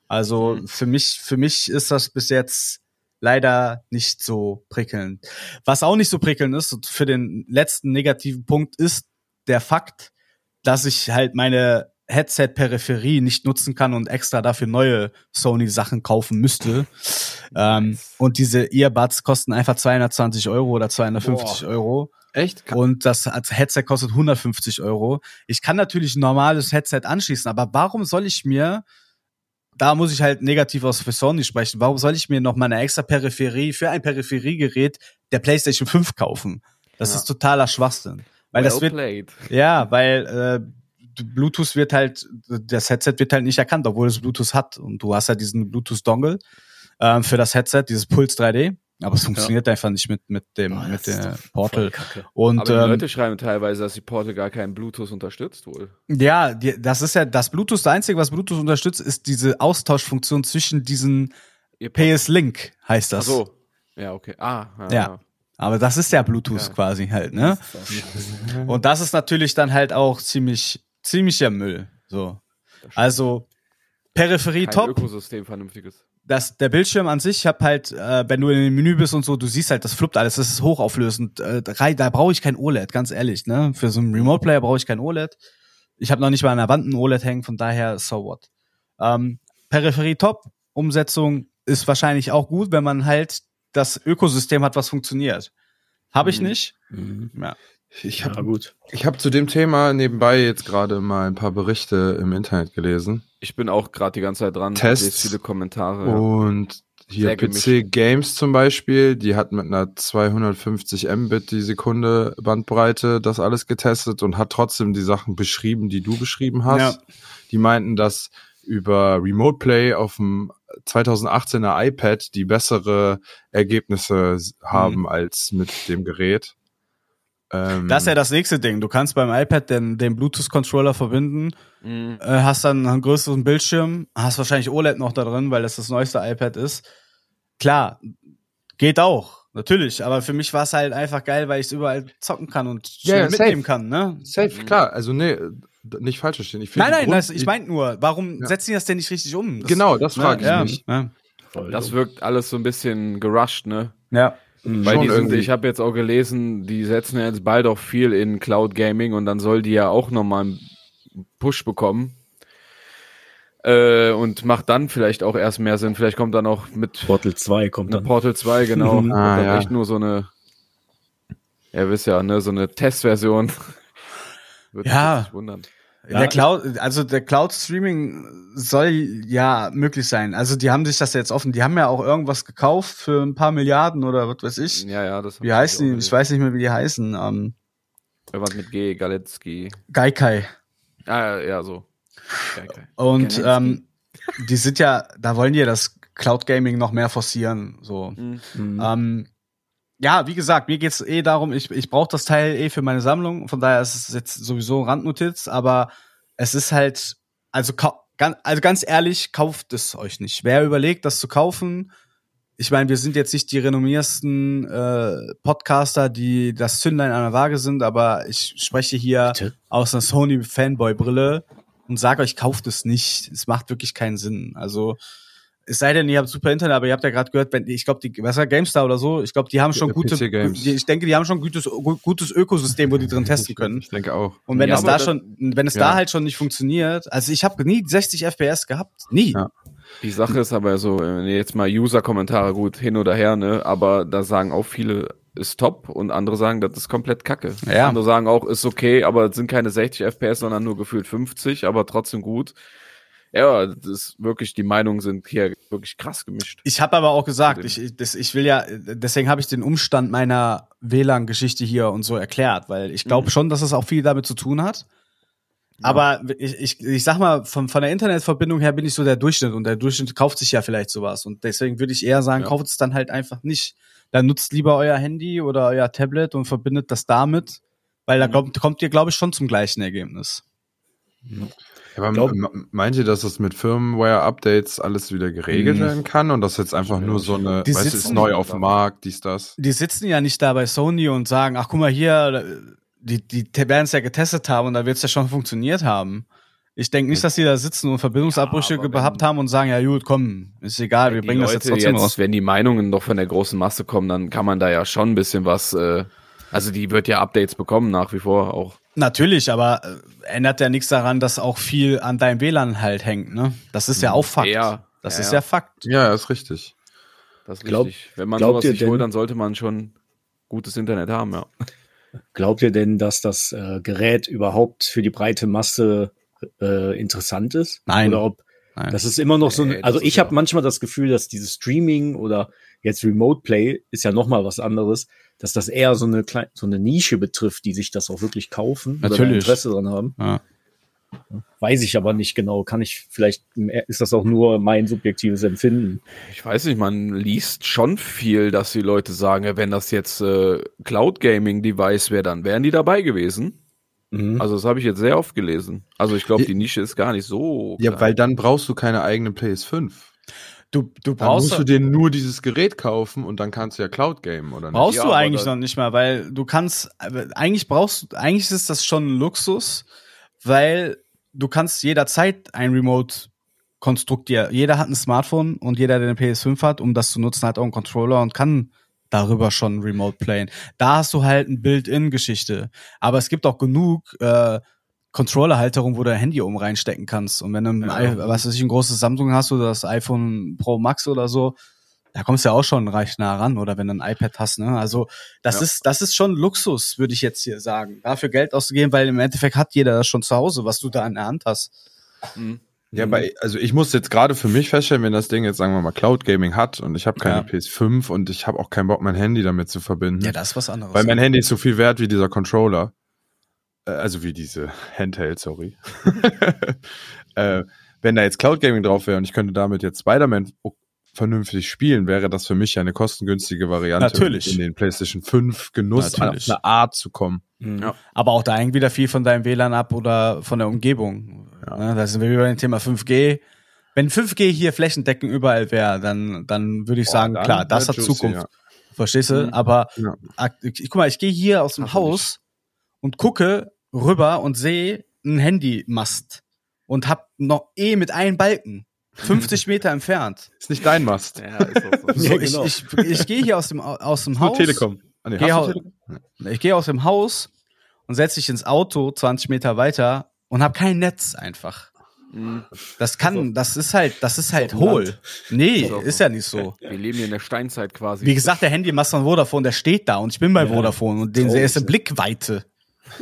Also Mhm. für mich, für mich ist das bis jetzt leider nicht so prickelnd. Was auch nicht so prickelnd ist, und für den letzten negativen Punkt, ist der Fakt, dass ich halt meine Headset-Peripherie nicht nutzen kann und extra dafür neue Sony-Sachen kaufen müsste. Ähm, und diese Earbuds kosten einfach 220 Euro oder 250 Euro. Echt? Und das Headset kostet 150 Euro. Ich kann natürlich ein normales Headset anschließen, aber warum soll ich mir, da muss ich halt negativ aus für Sony sprechen, warum soll ich mir noch mal eine extra Peripherie für ein Peripheriegerät der PlayStation 5 kaufen? Das Ja. ist totaler Schwachsinn. Weil well das wird, played. ja, weil äh, Bluetooth wird halt, das Headset wird halt nicht erkannt, obwohl es Bluetooth hat. Und du hast ja diesen Bluetooth-Dongle ähm, für das Headset, dieses Puls 3D. Aber es funktioniert einfach nicht mit, mit dem, Boah, mit doch Portal. Und Aber die ähm, Leute schreiben teilweise, dass die Portal gar keinen Bluetooth unterstützt wohl. Ja, die, das ist ja das Bluetooth. Das Einzige, was Bluetooth unterstützt, ist diese Austauschfunktion zwischen diesen PS Link, heißt Ach das. so. Ja, okay. Ah, ja. Ja. Aber das ist ja Bluetooth Ja. quasi halt, ne? Und das ist natürlich dann halt auch ziemlich, ziemlicher Müll. So. Also, Peripherie Kein top. Ökosystem vernünftiges. Das, der Bildschirm an sich, ich hab halt, äh, wenn du in dem Menü bist und so, du siehst halt, das fluppt alles, das ist hochauflösend. Äh, da da brauche ich kein OLED, ganz ehrlich, ne? Für so einen Remote-Player brauche ich kein OLED. Ich habe noch nicht mal an der Wand ein OLED hängen, von daher, so what. Ähm, Peripherie top, Umsetzung ist wahrscheinlich auch gut, wenn man halt das Ökosystem hat, was funktioniert. Habe ich Mhm. nicht. Mhm. Ja. Ich Ja, habe gut. ich hab zu dem Thema nebenbei jetzt gerade mal ein paar Berichte im Internet gelesen. Ich bin auch gerade die ganze Zeit dran. Tests. lese viele Kommentare. Ja. Und hier Sehr gemischt. PC Games zum Beispiel, die hat mit einer 250 Mbit die Sekunde Bandbreite das alles getestet und hat trotzdem die Sachen beschrieben, die du beschrieben hast. Ja. Die meinten, dass über Remote Play auf dem 2018er iPad die bessere Ergebnisse haben als mit dem Gerät. Ähm, Das ist ja das nächste Ding. Du kannst beim iPad den, den Bluetooth-Controller verbinden, Mhm. äh, hast dann einen größeren Bildschirm, hast wahrscheinlich OLED noch da drin, weil das das neueste iPad ist. Klar, geht auch, natürlich. Aber für mich war es halt einfach geil, weil ich es überall zocken kann und schnell safe. mitnehmen kann. Ne? Safe, klar. Also nee, nicht falsch verstehen. Ich Nein, nein, Grund- das, ich meine nur, warum Ja. setzen die das denn nicht richtig um? Das, Genau, das frage ich ja, mich. Ja. Voll Das wirkt alles so ein bisschen gerusht, ne? ja. Mhm. Weil die sind, ich habe jetzt auch gelesen, die setzen ja jetzt bald auch viel in Cloud Gaming und dann soll die ja auch nochmal einen Push bekommen. Äh, und macht dann vielleicht auch erst mehr Sinn. Vielleicht kommt dann auch mit Portal 2 kommt eine dann. Portal 2, genau. und Ah, dann ja. echt nur so eine, ja, wisst ja, ne, so eine Testversion. Würde Ja. mich nicht wundern. Ja, der Cloud, also der Cloud Streaming soll ja möglich sein. Also die haben sich das jetzt offen. Die haben ja auch irgendwas gekauft für ein paar Milliarden oder was weiß ich. Ja, ja, das Wie heißen die? Ich weiß nicht mehr, wie die heißen. Ähm, Irgendwas mit G, Galetzky. Gaikai. Ah, ja, so. Geil. Und ähm, die sind ja, da wollen die ja das Cloud Gaming noch mehr forcieren. So. Mhm. Ähm, ja, wie gesagt, mir geht's eh darum, ich, ich brauche das Teil eh für meine Sammlung, von daher ist es jetzt sowieso Randnotiz, aber es ist halt, also, also ganz ehrlich, kauft es euch nicht. Wer überlegt, das zu kaufen, ich meine, wir sind jetzt nicht die renommiersten äh, Podcaster, die das Zündlein an der Waage sind, aber ich spreche hier Bitte? aus einer Sony Fanboy-Brille und sage euch, kauft es nicht. Es macht wirklich keinen Sinn. Also es sei denn, ihr habt super Internet, aber ihr habt ja gerade gehört, wenn ich glaube, die was war GameStar oder so, ich glaube, die haben schon gute, die, ich denke, die haben schon gutes gu- gutes Ökosystem, wo die drin testen können. Ich denke auch. Und wenn Ja, aber da schon, wenn es ja. da halt schon nicht funktioniert, also ich habe nie 60 FPS gehabt, nie. Ja. Die Sache ist aber so, jetzt mal User-Kommentare gut hin oder her, ne, aber da sagen auch viele, ist top und andere sagen, das ist komplett kacke. Ja. Andere sagen auch, ist okay, aber es sind keine 60 FPS, sondern nur gefühlt 50, aber trotzdem gut. Ja, das ist wirklich, die Meinungen sind hier wirklich krass gemischt. Ich habe aber auch gesagt, ich, das, ich will ja, deswegen habe ich den Umstand meiner WLAN-Geschichte hier und so erklärt, weil ich glaube Mhm. schon, dass es auch viel damit zu tun hat. Aber ich, ich, ich sag mal, von, von der Internetverbindung her bin ich so der Durchschnitt und der Durchschnitt kauft sich ja vielleicht sowas. Und deswegen würde ich eher sagen, Ja. kauft es dann halt einfach nicht. Dann nutzt lieber euer Handy oder euer Tablet und verbindet das damit, weil da Mhm. kommt, kommt ihr, glaube ich, schon zum gleichen Ergebnis. Ja, aber Glaub- meint ihr, dass das mit Firmware-Updates alles wieder geregelt werden kann und das jetzt einfach nur so eine, Die weißt du, ist sitzen- neu auf dem Markt, dies, das? die sitzen ja nicht da bei Sony und sagen, ach guck mal hier, die, die werden es ja getestet haben und da wird es ja schon funktioniert haben. Ich denke nicht, dass die da sitzen und Verbindungsabbrüche Ja, gehabt wenn- haben und sagen, ja gut, komm, ist egal, wir bringen das Leute jetzt trotzdem raus. Wenn die Meinungen doch von der großen Masse kommen, dann kann man da ja schon ein bisschen was, äh, also die wird ja Updates bekommen nach wie vor auch. Natürlich, aber äh, ändert ja nichts daran, dass auch viel an deinem WLAN halt hängt, ne? Das ist ja auch Fakt. Ja, das ja, ist ja. ja Fakt. Ja, ist richtig. Das ist Glaub- richtig. Wenn man glaubt sowas sich denn- holt, dann sollte man schon gutes Internet haben, ja. Glaubt ihr denn, dass das äh, Gerät überhaupt für die breite Masse äh, interessant ist? Nein. Oder ob Nein. das ist immer noch so ein, also ich habe manchmal das Gefühl, dass dieses Streaming oder jetzt Remote Play ist ja noch mal was anderes, dass das eher so eine kleine, so eine Nische betrifft, die sich das auch wirklich kaufen oder Natürlich. Interesse dran haben. Ja. Weiß ich aber nicht genau. Kann ich vielleicht ist das auch nur mein subjektives Empfinden? Ich weiß nicht, man liest schon viel, dass die Leute sagen, wenn das jetzt äh, Cloud Gaming Device wäre, dann wären die dabei gewesen. Mhm. Also das habe ich jetzt sehr oft gelesen. Also ich glaube, die Nische ist gar nicht so. Ja, klein. weil dann brauchst du keine eigene PS5. Du, du Dann brauchst, musst du dir nur dieses Gerät kaufen und dann kannst du ja Cloud gamen, oder nicht? brauchst Ja, du eigentlich noch nicht mal, weil du kannst, eigentlich brauchst, eigentlich ist das schon ein Luxus, weil du kannst jederzeit ein Remote-Konstrukt dir, jeder hat ein Smartphone und jeder, der eine PS5 hat, um das zu nutzen, hat auch einen Controller und kann darüber schon Remote playen. Da hast du halt ein Build-in-Geschichte. Aber es gibt auch genug äh, Controller-Halterungen, wo du dein Handy oben reinstecken kannst. Und wenn du, ein, Ja. Was weiß ich, ein großes Samsung hast oder das iPhone Pro Max oder so, da kommst du ja auch schon recht nah ran. Oder wenn du ein iPad hast, ne? Also das Ja. ist, das ist schon Luxus, würde ich jetzt hier sagen. Dafür Geld auszugeben, weil im Endeffekt hat jeder das schon zu Hause, was du da in der Hand hast. Mhm. Ja, bei, also ich muss jetzt gerade für mich feststellen, wenn das Ding jetzt, sagen wir mal, Cloud Gaming hat und ich habe keine Ja. PS5 und ich habe auch keinen Bock, mein Handy damit zu verbinden. Ja, das ist was anderes. weil mein Handy ist so viel wert wie dieser Controller. Äh, also wie diese Handheld, sorry. äh, wenn da jetzt Cloud Gaming drauf wäre und ich könnte damit jetzt Spider-Man vernünftig spielen, wäre das für mich ja eine kostengünstige Variante, Natürlich. in den PlayStation 5 Genuss Natürlich. auf eine Art zu kommen. Mhm. Ja. Aber auch da hängt wieder viel von deinem WLAN ab oder von der Umgebung. Ne, da sind wir wieder beim Thema 5G. Wenn 5G hier flächendeckend überall wäre, dann, dann würde ich sagen, klar, das hat juicy, Zukunft. ja. Verstehst du? Mhm. Aber Ja. guck mal, ich gehe hier aus dem Haus und gucke rüber und sehe einen Handymast und hab noch eh mit einem Balken 50 Meter entfernt. Ist nicht dein Mast. Ja, ist auch so. So, Ja, ich, genau. ich, ich gehe hier aus dem, aus dem Haus. Telekom. Ah, nee, Geh du Telekom? Ich gehe aus dem Haus und setze dich ins Auto 20 Meter weiter und habe kein Netz einfach. Mhm. Das kann, das ist halt, das ist halt hohl. Land. Nee, Ist ist ja nicht so. Wir leben hier in der Steinzeit quasi. Wie gesagt, der Handymast von Vodafone, der steht da und ich bin bei Ja. Vodafone und den, der ist in? Blickweite.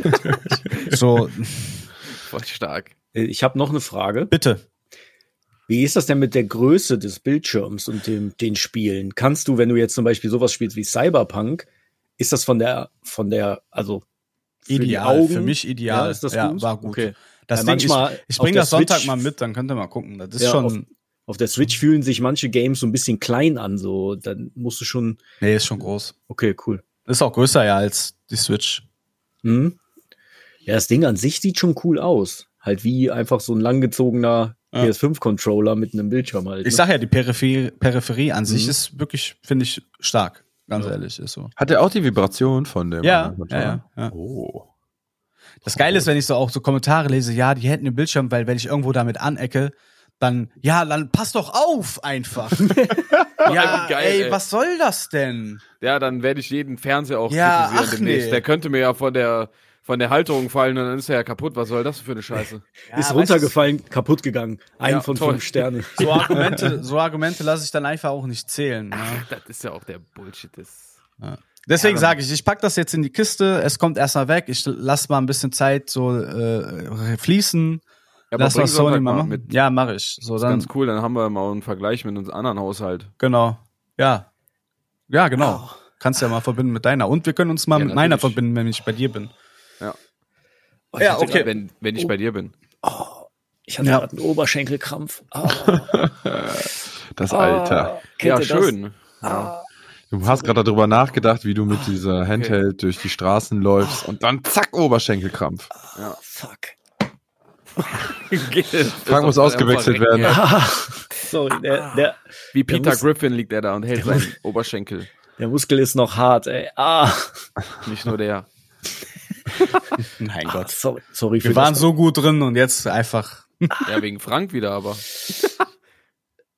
so, Voll stark. Äh, Ich habe noch eine Frage. bitte. Wie ist das denn mit der Größe des Bildschirms und dem, den Spielen? Kannst du, wenn du jetzt zum Beispiel sowas spielst wie Cyberpunk, ist das von der, von der, also für die Ideal, Augen? für mich ideal. Ja, ist das ja, gut? war gut. Okay. Das Weil Ding, ich, manchmal ich auf bring der das Sonntag Switch- mal mit, dann könnt ihr mal gucken. Das ist Ja, schon, Auf der Switch fühlen sich manche Games so ein bisschen klein an, so dann musst du schon. nee, ist schon groß. Okay, cool. Ist auch größer ja als die Switch. Hm? Ja, das Ding an sich sieht schon cool aus. Halt wie einfach so ein langgezogener Ja. PS5-Controller mit einem Bildschirm halt. Ich ne? sag ja, die Peripherie, Peripherie an sich Mhm. ist wirklich, finde ich, stark. Ganz Ja. ehrlich, ist so. Hat er auch die Vibration von dem? Ja, ja, ja. Oh. Das Geile ist, wenn ich so auch so Kommentare lese, ja, die hätten den Bildschirm, weil wenn ich irgendwo damit anecke, dann, ja, dann pass doch auf einfach. ja, Geil, ey, ey. was soll das denn? Ja, dann werde ich jeden Fernseher auch Ja, kritisieren ach demnächst. nee. Der könnte mir ja von der von der Halterung fallen und dann ist er ja kaputt. Was soll das für eine Scheiße? Ja, ist weißt runtergefallen, kaputt gegangen. Ein Ja, von toll. fünf Sterne. du, So Argumente, so Argumente lasse ich dann einfach auch nicht zählen. Ne? Das ist ja auch der Bullshit. Das Deswegen Ja, sage ich, ich pack das jetzt in die Kiste, es kommt erstmal weg, ich lass mal ein bisschen Zeit so äh, fließen. Ja, lass was Sony mal machen. mit. Ja, mache ich. So Das ist dann, ganz cool. Dann haben wir mal einen Vergleich mit unserem anderen Haushalt. genau. Ja. Ja, genau. Kannst ja mal verbinden mit deiner. Und wir können uns mal Ja, mit meiner natürlich. verbinden, wenn ich bei dir bin. Oh, Ja, ich hatte okay. grad- Wenn, wenn ich bei dir bin. Ich hatte Ja. gerade einen Oberschenkelkrampf. Ah, Das Alter. ah, kennt Ja, schön. Ah, Du hast gerade darüber nachgedacht, wie du mit dieser Handheld durch die Straßen läufst und dann zack, Oberschenkelkrampf. ah, fuck. Frank muss ausgewechselt werden. Ah, sorry, der, der, Wie Peter muss- Griffin liegt er da und hält seinen Oberschenkel. der Muskel ist noch hart, ey. Ah, Nicht nur der. Mein ah Gott. sorry, sorry Wir waren das. so gut drin und jetzt einfach. Ja, wegen Frank wieder, aber.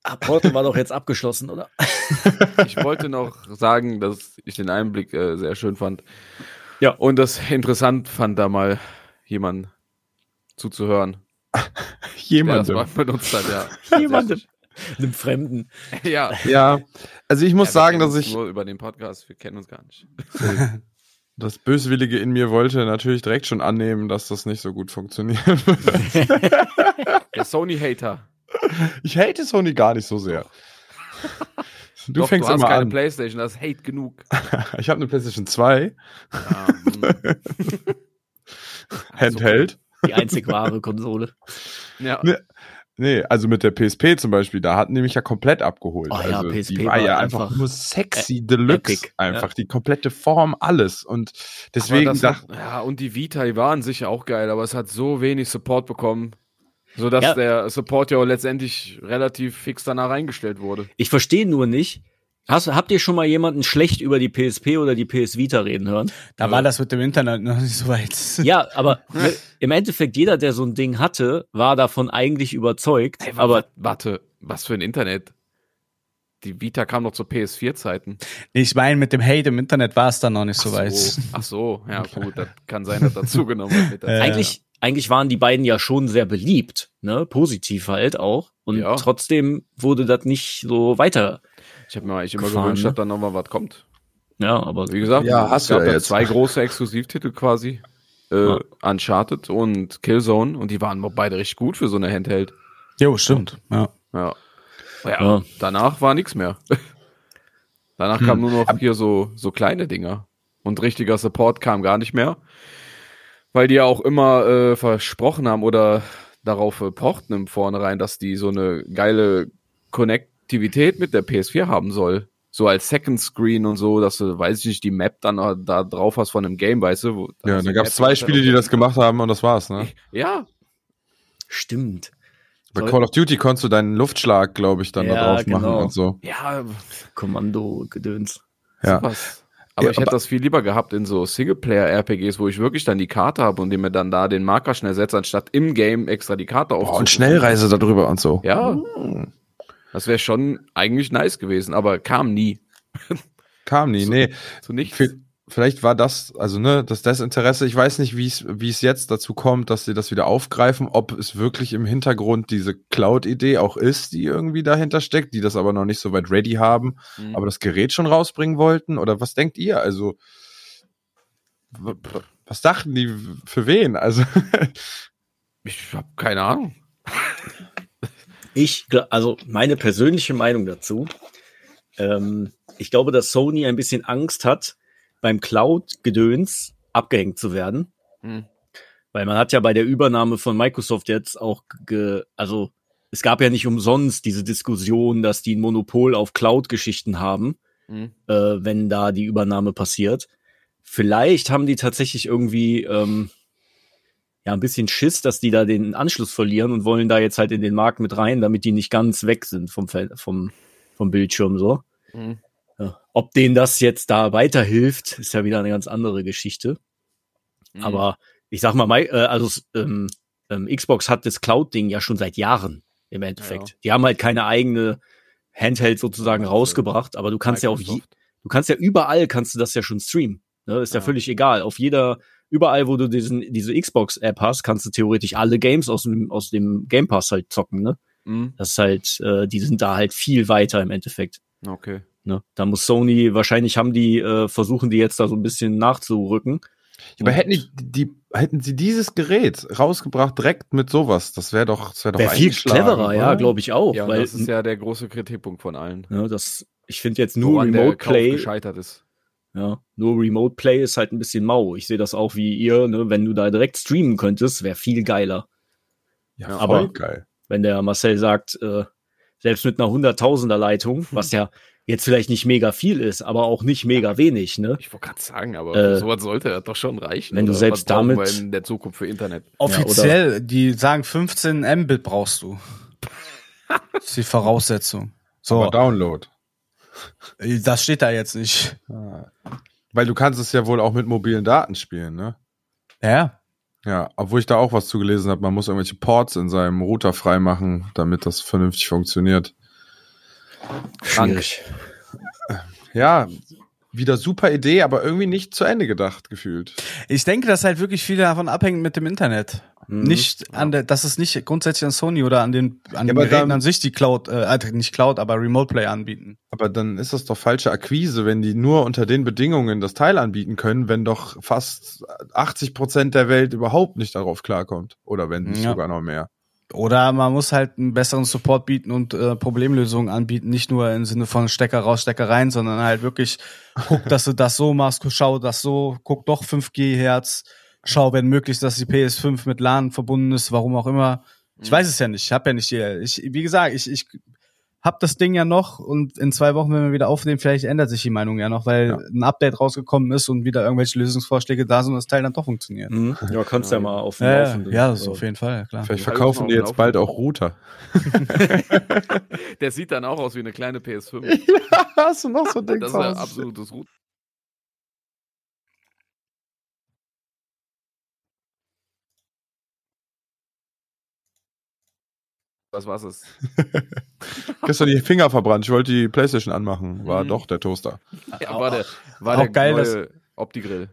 Ah, Porto war doch jetzt abgeschlossen, oder? Ich wollte noch sagen, dass ich den Einblick äh, sehr schön fand. Ja. Und das interessant fand, da mal jemand zuzuhören, der das Jemandem. mal benutzt hat, ja. Jemandem. Einem Fremden. Ja. Ja, also ich muss Ja, sagen, dass ich Nur über den Podcast, wir kennen uns gar nicht. das Böswillige in mir wollte natürlich direkt schon annehmen, dass das nicht so gut funktioniert. Der Sony-Hater. ich hate Sony gar nicht so sehr. Du Doch, fängst du hast immer keine an. Playstation, das ist Hate genug. Ich habe eine PlayStation 2, Ja, hm. Handheld. Die einzig wahre Konsole. ja. Ne, Nee, also mit der PSP zum Beispiel, da hatten die mich ja komplett abgeholt. Oh ja, also PSP die war, war ja einfach, einfach nur sexy Deluxe. epic, einfach die komplette Form, alles. Und deswegen hat, ja, und die Vita, die waren sicher auch geil, aber es hat so wenig Support bekommen, sodass Ja. der Support ja auch letztendlich relativ fix danach eingestellt wurde. Ich verstehe nur nicht. Hast, habt ihr schon mal jemanden schlecht über die PSP oder die PS Vita reden hören? Da war das mit dem Internet noch nicht so weit. Ja, aber ne, im Endeffekt jeder, der so ein Ding hatte, war davon eigentlich überzeugt. Ey, aber warte, was für ein Internet? Die Vita kam noch zu PS4-Zeiten. Ich meine, mit dem Hate im Internet war es dann noch nicht so weit. Ach so, ja gut, das kann sein, dass dazu genommen wird. Äh, eigentlich, eigentlich waren die beiden ja schon sehr beliebt, ne? Positiv halt auch. Und Ja. trotzdem wurde das nicht so weiter. Ich habe mir eigentlich immer gefahren, gewünscht, ne? dass da noch mal was kommt. Ja, aber Wie gesagt, Ja, es hast du gab ja da jetzt. zwei große Exklusivtitel quasi. Äh, Ja. Uncharted und Killzone und die waren beide richtig gut für so eine Handheld. Jo, stimmt. Ja. Ja. Ja, Ja. danach war nichts mehr. danach Hm. kamen nur noch hier so, so kleine Dinger. Und richtiger Support kam gar nicht mehr. Weil die ja auch immer äh, versprochen haben oder darauf äh, pochten im Vornherein, dass die so eine geile Konnektivität mit der PS4 haben soll. So als Second Screen und so, dass du, weiß ich nicht, die Map dann da drauf hast von einem Game, weißt du? Wo, Ja, da die gab es zwei Spiele, die das gemacht haben und das war's, ne? Ja, Stimmt. Bei Call of Duty konntest du deinen Luftschlag, glaube ich, dann da Ja, drauf machen genau. und so. ja, Kommando-Gedöns. Ja. sowas. Aber Ja, ich hätte das viel lieber gehabt in so Singleplayer-RPGs, wo ich wirklich dann die Karte habe und dem mir dann da den Marker schnell setze, anstatt im Game extra die Karte aufzurufen. und Schnellreise darüber und so. Ja. Das wäre schon eigentlich nice gewesen, aber kam nie. Kam nie, nee. Zu nichts. V- Vielleicht war das, also ne, das Desinteresse. Ich weiß nicht, wie es, wie es jetzt dazu kommt, dass sie das wieder aufgreifen, ob es wirklich im Hintergrund diese Cloud-Idee auch ist, die irgendwie dahinter steckt, die das aber noch nicht so weit ready haben, Mhm. aber das Gerät schon rausbringen wollten. Oder was denkt ihr? Also, was dachten die für wen? Also, ich habe keine Ahnung. Ich, also meine persönliche Meinung dazu, ähm, ich glaube, dass Sony ein bisschen Angst hat, beim Cloud-Gedöns abgehängt zu werden. Hm. Weil man hat ja bei der Übernahme von Microsoft jetzt auch, ge, also es gab ja nicht umsonst diese Diskussion, dass die ein Monopol auf Cloud-Geschichten haben, Hm. äh, wenn da die Übernahme passiert. Vielleicht haben die tatsächlich irgendwie ähm, ja ein bisschen Schiss, dass die da den Anschluss verlieren und wollen da jetzt halt in den Markt mit rein, damit die nicht ganz weg sind vom vom vom Bildschirm so. Hm. Ja. Ob denen das jetzt da weiterhilft, ist ja wieder eine ganz andere Geschichte. Hm. Aber ich sag mal, äh, also ähm, ähm, Xbox hat das Cloud-Ding ja schon seit Jahren im Endeffekt. Ja. Die haben halt keine eigene Handheld sozusagen Ja, rausgebracht, aber du kannst ja auf je, Microsoft. du kannst ja überall kannst du das ja schon streamen. Ne? Ist ja, Ja. völlig egal. Auf jeder, überall, wo du diesen, diese Xbox-App hast, kannst du theoretisch alle Games aus dem, aus dem Game Pass halt zocken, ne? Hm. Das ist halt, äh, die sind da halt viel weiter im Endeffekt. Okay. Ne? Da muss Sony, wahrscheinlich haben die, äh, versuchen die jetzt da so ein bisschen nachzurücken. aber hätten die, die, hätten sie dieses Gerät rausgebracht direkt mit sowas, das wäre doch, das wäre doch Wäre viel cleverer, ja, oder? glaube ich auch. Ja, weil, das ist ja der große Kritikpunkt von allen. ne, das, ich finde jetzt nur Woran der Remote Kauf Play, gescheitert ist. Ja, nur Remote Play ist halt ein bisschen mau. Ich sehe das auch wie ihr, ne, wenn du da direkt streamen könntest, wäre viel geiler. Ja, Ja, voll aber- geil. Wenn der Marcel sagt, äh, selbst mit einer Hunderttausender Leitung, was ja jetzt vielleicht nicht mega viel ist, aber auch nicht mega wenig, ne? Ich wollte gerade sagen, aber Äh, sowas sollte das doch schon reichen. wenn du selbst damit- wir in der Zukunft für Internet. Offiziell, die sagen 15 Mbit brauchst du. Das ist die Voraussetzung. So, Aber Download. Das steht da jetzt nicht. Weil du kannst es ja wohl auch mit mobilen Daten spielen, ne? Ja, Ja, obwohl ich da auch was zugelesen habe, man muss irgendwelche Ports in seinem Router freimachen, damit das vernünftig funktioniert. Schwierig. Ja, wieder super Idee, aber irgendwie nicht zu Ende gedacht gefühlt. ich denke, dass halt wirklich viel davon abhängt mit dem Internet. Mhm. Nicht an der, das ist nicht grundsätzlich an Sony oder an den, an Ja, den Geräten dann- an sich, die Cloud, äh, also nicht Cloud, aber Remote Play anbieten. Aber dann ist das doch falsche Akquise, wenn die nur unter den Bedingungen das Teil anbieten können, wenn doch fast 80 Prozent der Welt überhaupt nicht darauf klarkommt. Oder wenn nicht Ja. sogar noch mehr. Oder man muss halt einen besseren Support bieten und äh, Problemlösungen anbieten, nicht nur im Sinne von Stecker raus, Stecker rein, sondern halt wirklich guck, dass du das so machst, schau das so, guck doch 5G Hertz, schau, wenn möglich, dass die PS5 mit LAN verbunden ist, warum auch immer. Ich weiß es ja nicht, ich habe ja nicht die, ich, wie gesagt, ich, ich hab das Ding ja noch und in zwei Wochen, wenn wir wieder aufnehmen, vielleicht ändert sich die Meinung ja noch, weil Ja. ein Update rausgekommen ist und wieder irgendwelche Lösungsvorschläge da sind und das Teil dann doch funktioniert. Mhm. Ja, kannst ja, mal auf dem Ja, ja, ja, das ist äh, auf jeden Fall, klar. Vielleicht Ja, verkaufen die jetzt bald auch Router. Der sieht dann auch aus wie eine kleine PS5. Hast du noch so ein Das ist ein absolutes Root. Was war's es? Gestern die Finger verbrannt. Ich wollte die Playstation anmachen. War Mhm. doch der Toaster. Ja, war der, war Auch der geil, neue Opti-Grill.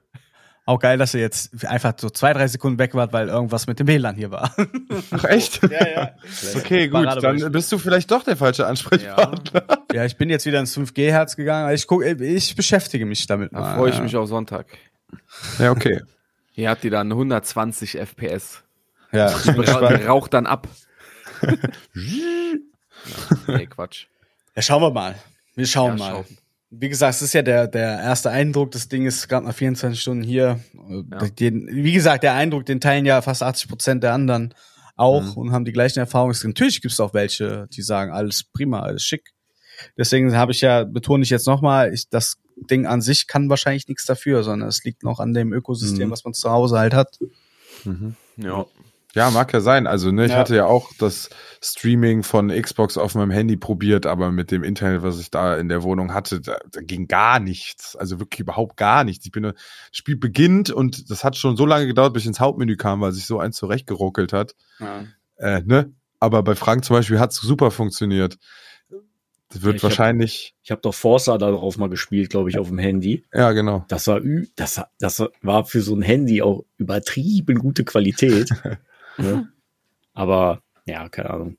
Auch geil, dass ihr jetzt einfach so zwei, drei Sekunden weg wart, weil irgendwas mit dem WLAN hier war. Ach echt? ja, ja. Okay, gut. Dann bist du vielleicht doch der falsche Ansprechpartner. Ja, Ja, ich bin jetzt wieder ins 5G-Herz gegangen. Ich guck, ich beschäftige mich damit. da freue ich mich auf Sonntag. Ja, okay. Hier habt ihr dann 120 FPS. Ja, ich bin raucht dann ab. Nee, Quatsch. Ja, schauen wir mal. Wir schauen Ja, mal. schauen. Wie gesagt, es ist ja der, der erste Eindruck. Das Ding ist gerade nach 24 Stunden hier. Ja. Den, wie gesagt, der Eindruck, den teilen ja fast 80 Prozent der anderen auch Mhm. und haben die gleichen Erfahrungen. Natürlich gibt es auch welche, die sagen, alles prima, alles schick. Deswegen habe ich ja, betone ich jetzt nochmal, ich, das Ding an sich kann wahrscheinlich nichts dafür, sondern es liegt noch an dem Ökosystem, Mhm. was man zu Hause halt hat. Mhm. Ja. Ja, mag ja sein. Also, ne, ich Ja. hatte ja auch das Streaming von Xbox auf meinem Handy probiert, aber mit dem Internet, was ich da in der Wohnung hatte, da, da ging gar nichts. Also wirklich überhaupt gar nichts. Ich bin, das Spiel beginnt und das hat schon so lange gedauert, bis ich ins Hauptmenü kam, weil sich so eins zurechtgeruckelt hat. Äh, ne? Aber bei Frank zum Beispiel hat's super funktioniert. Das wird Ich hab- wahrscheinlich, Ich habe doch Forza darauf mal gespielt, glaube ich, auf dem Handy. ja, genau. Das war ü das, das war für so ein Handy auch übertrieben gute Qualität. ne? Aber ja, keine Ahnung.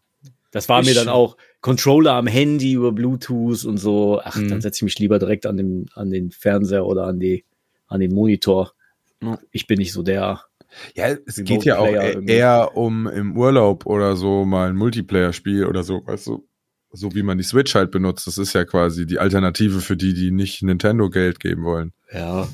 Das war Ich- mir dann auch Controller am Handy über Bluetooth und so. Ach, Mhm. dann setze ich mich lieber direkt an den, an den Fernseher oder an die, an den Monitor. Ja. Ich bin nicht so der. Ja, es geht ja auch e- irgendwie. eher um im Urlaub oder so mal ein Multiplayer-Spiel oder so, weißt du, so wie man die Switch halt benutzt. Das ist ja quasi die Alternative für die, die nicht Nintendo Geld geben wollen. Ja.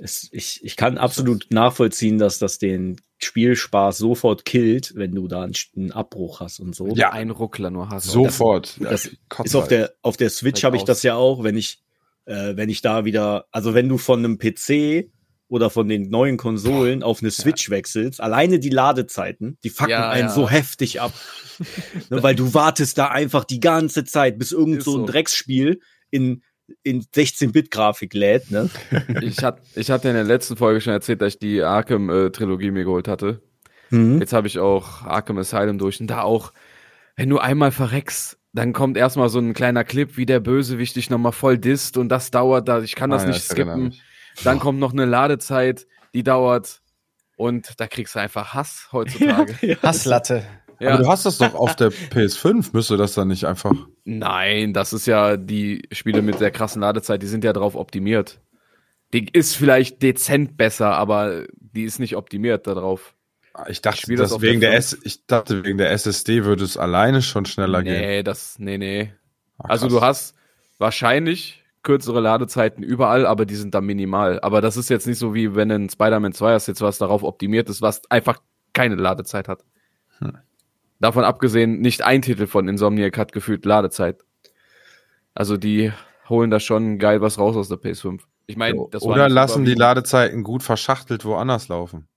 Es, ich, ich kann absolut nachvollziehen, dass das den Spielspaß sofort killt, wenn du da einen, einen Abbruch hast und so. Ja. Ein Ruckler nur hast. Sofort. das Kotze ist auf halt. der auf der Switch habe ich das ja auch, wenn ich äh, wenn ich da wieder, also wenn du von einem PC oder von den neuen Konsolen auf eine Switch wechselst, alleine die Ladezeiten, die fucken Ja, einen ja. so heftig ab, ne, weil du wartest da einfach die ganze Zeit, bis irgend Ist so ein so. Drecksspiel in in 16-Bit-Grafik lädt, ne? Ich, hat, ich hatte in der letzten Folge schon erzählt, dass ich die Arkham-Trilogie mir geholt hatte. Mhm. Jetzt habe ich auch Arkham Asylum durch und da auch, wenn du einmal verreckst, dann kommt erstmal so ein kleiner Clip, wie der Bösewicht dich nochmal voll disst und das dauert da, ich kann das Ah, ja, nicht ich erinnere skippen. Dann kommt noch eine Ladezeit, die dauert und da kriegst du einfach Hass heutzutage. Hasslatte. Ja. Aber du hast das doch auf der PS5, müsste das dann nicht einfach. Nein, das ist ja die Spiele mit der krassen Ladezeit, die sind ja drauf optimiert. Die ist vielleicht dezent besser, aber die ist nicht optimiert darauf. Ich dachte, spiel das wegen der der, S ich dachte, wegen der SSD würde es alleine schon schneller gehen. Nee, das, nee, nee. Ach, Also du hast wahrscheinlich kürzere Ladezeiten überall, aber die sind dann minimal. Aber das ist jetzt nicht so wie wenn ein Spider-Man 2 hast, jetzt was darauf optimiert ist, was einfach keine Ladezeit hat. Hm. Davon abgesehen, nicht ein Titel von Insomniac hat gefühlt Ladezeit. Also die holen da schon geil was raus aus der PS5. Ich meine, das Oder lassen die Ladezeiten gut verschachtelt woanders laufen.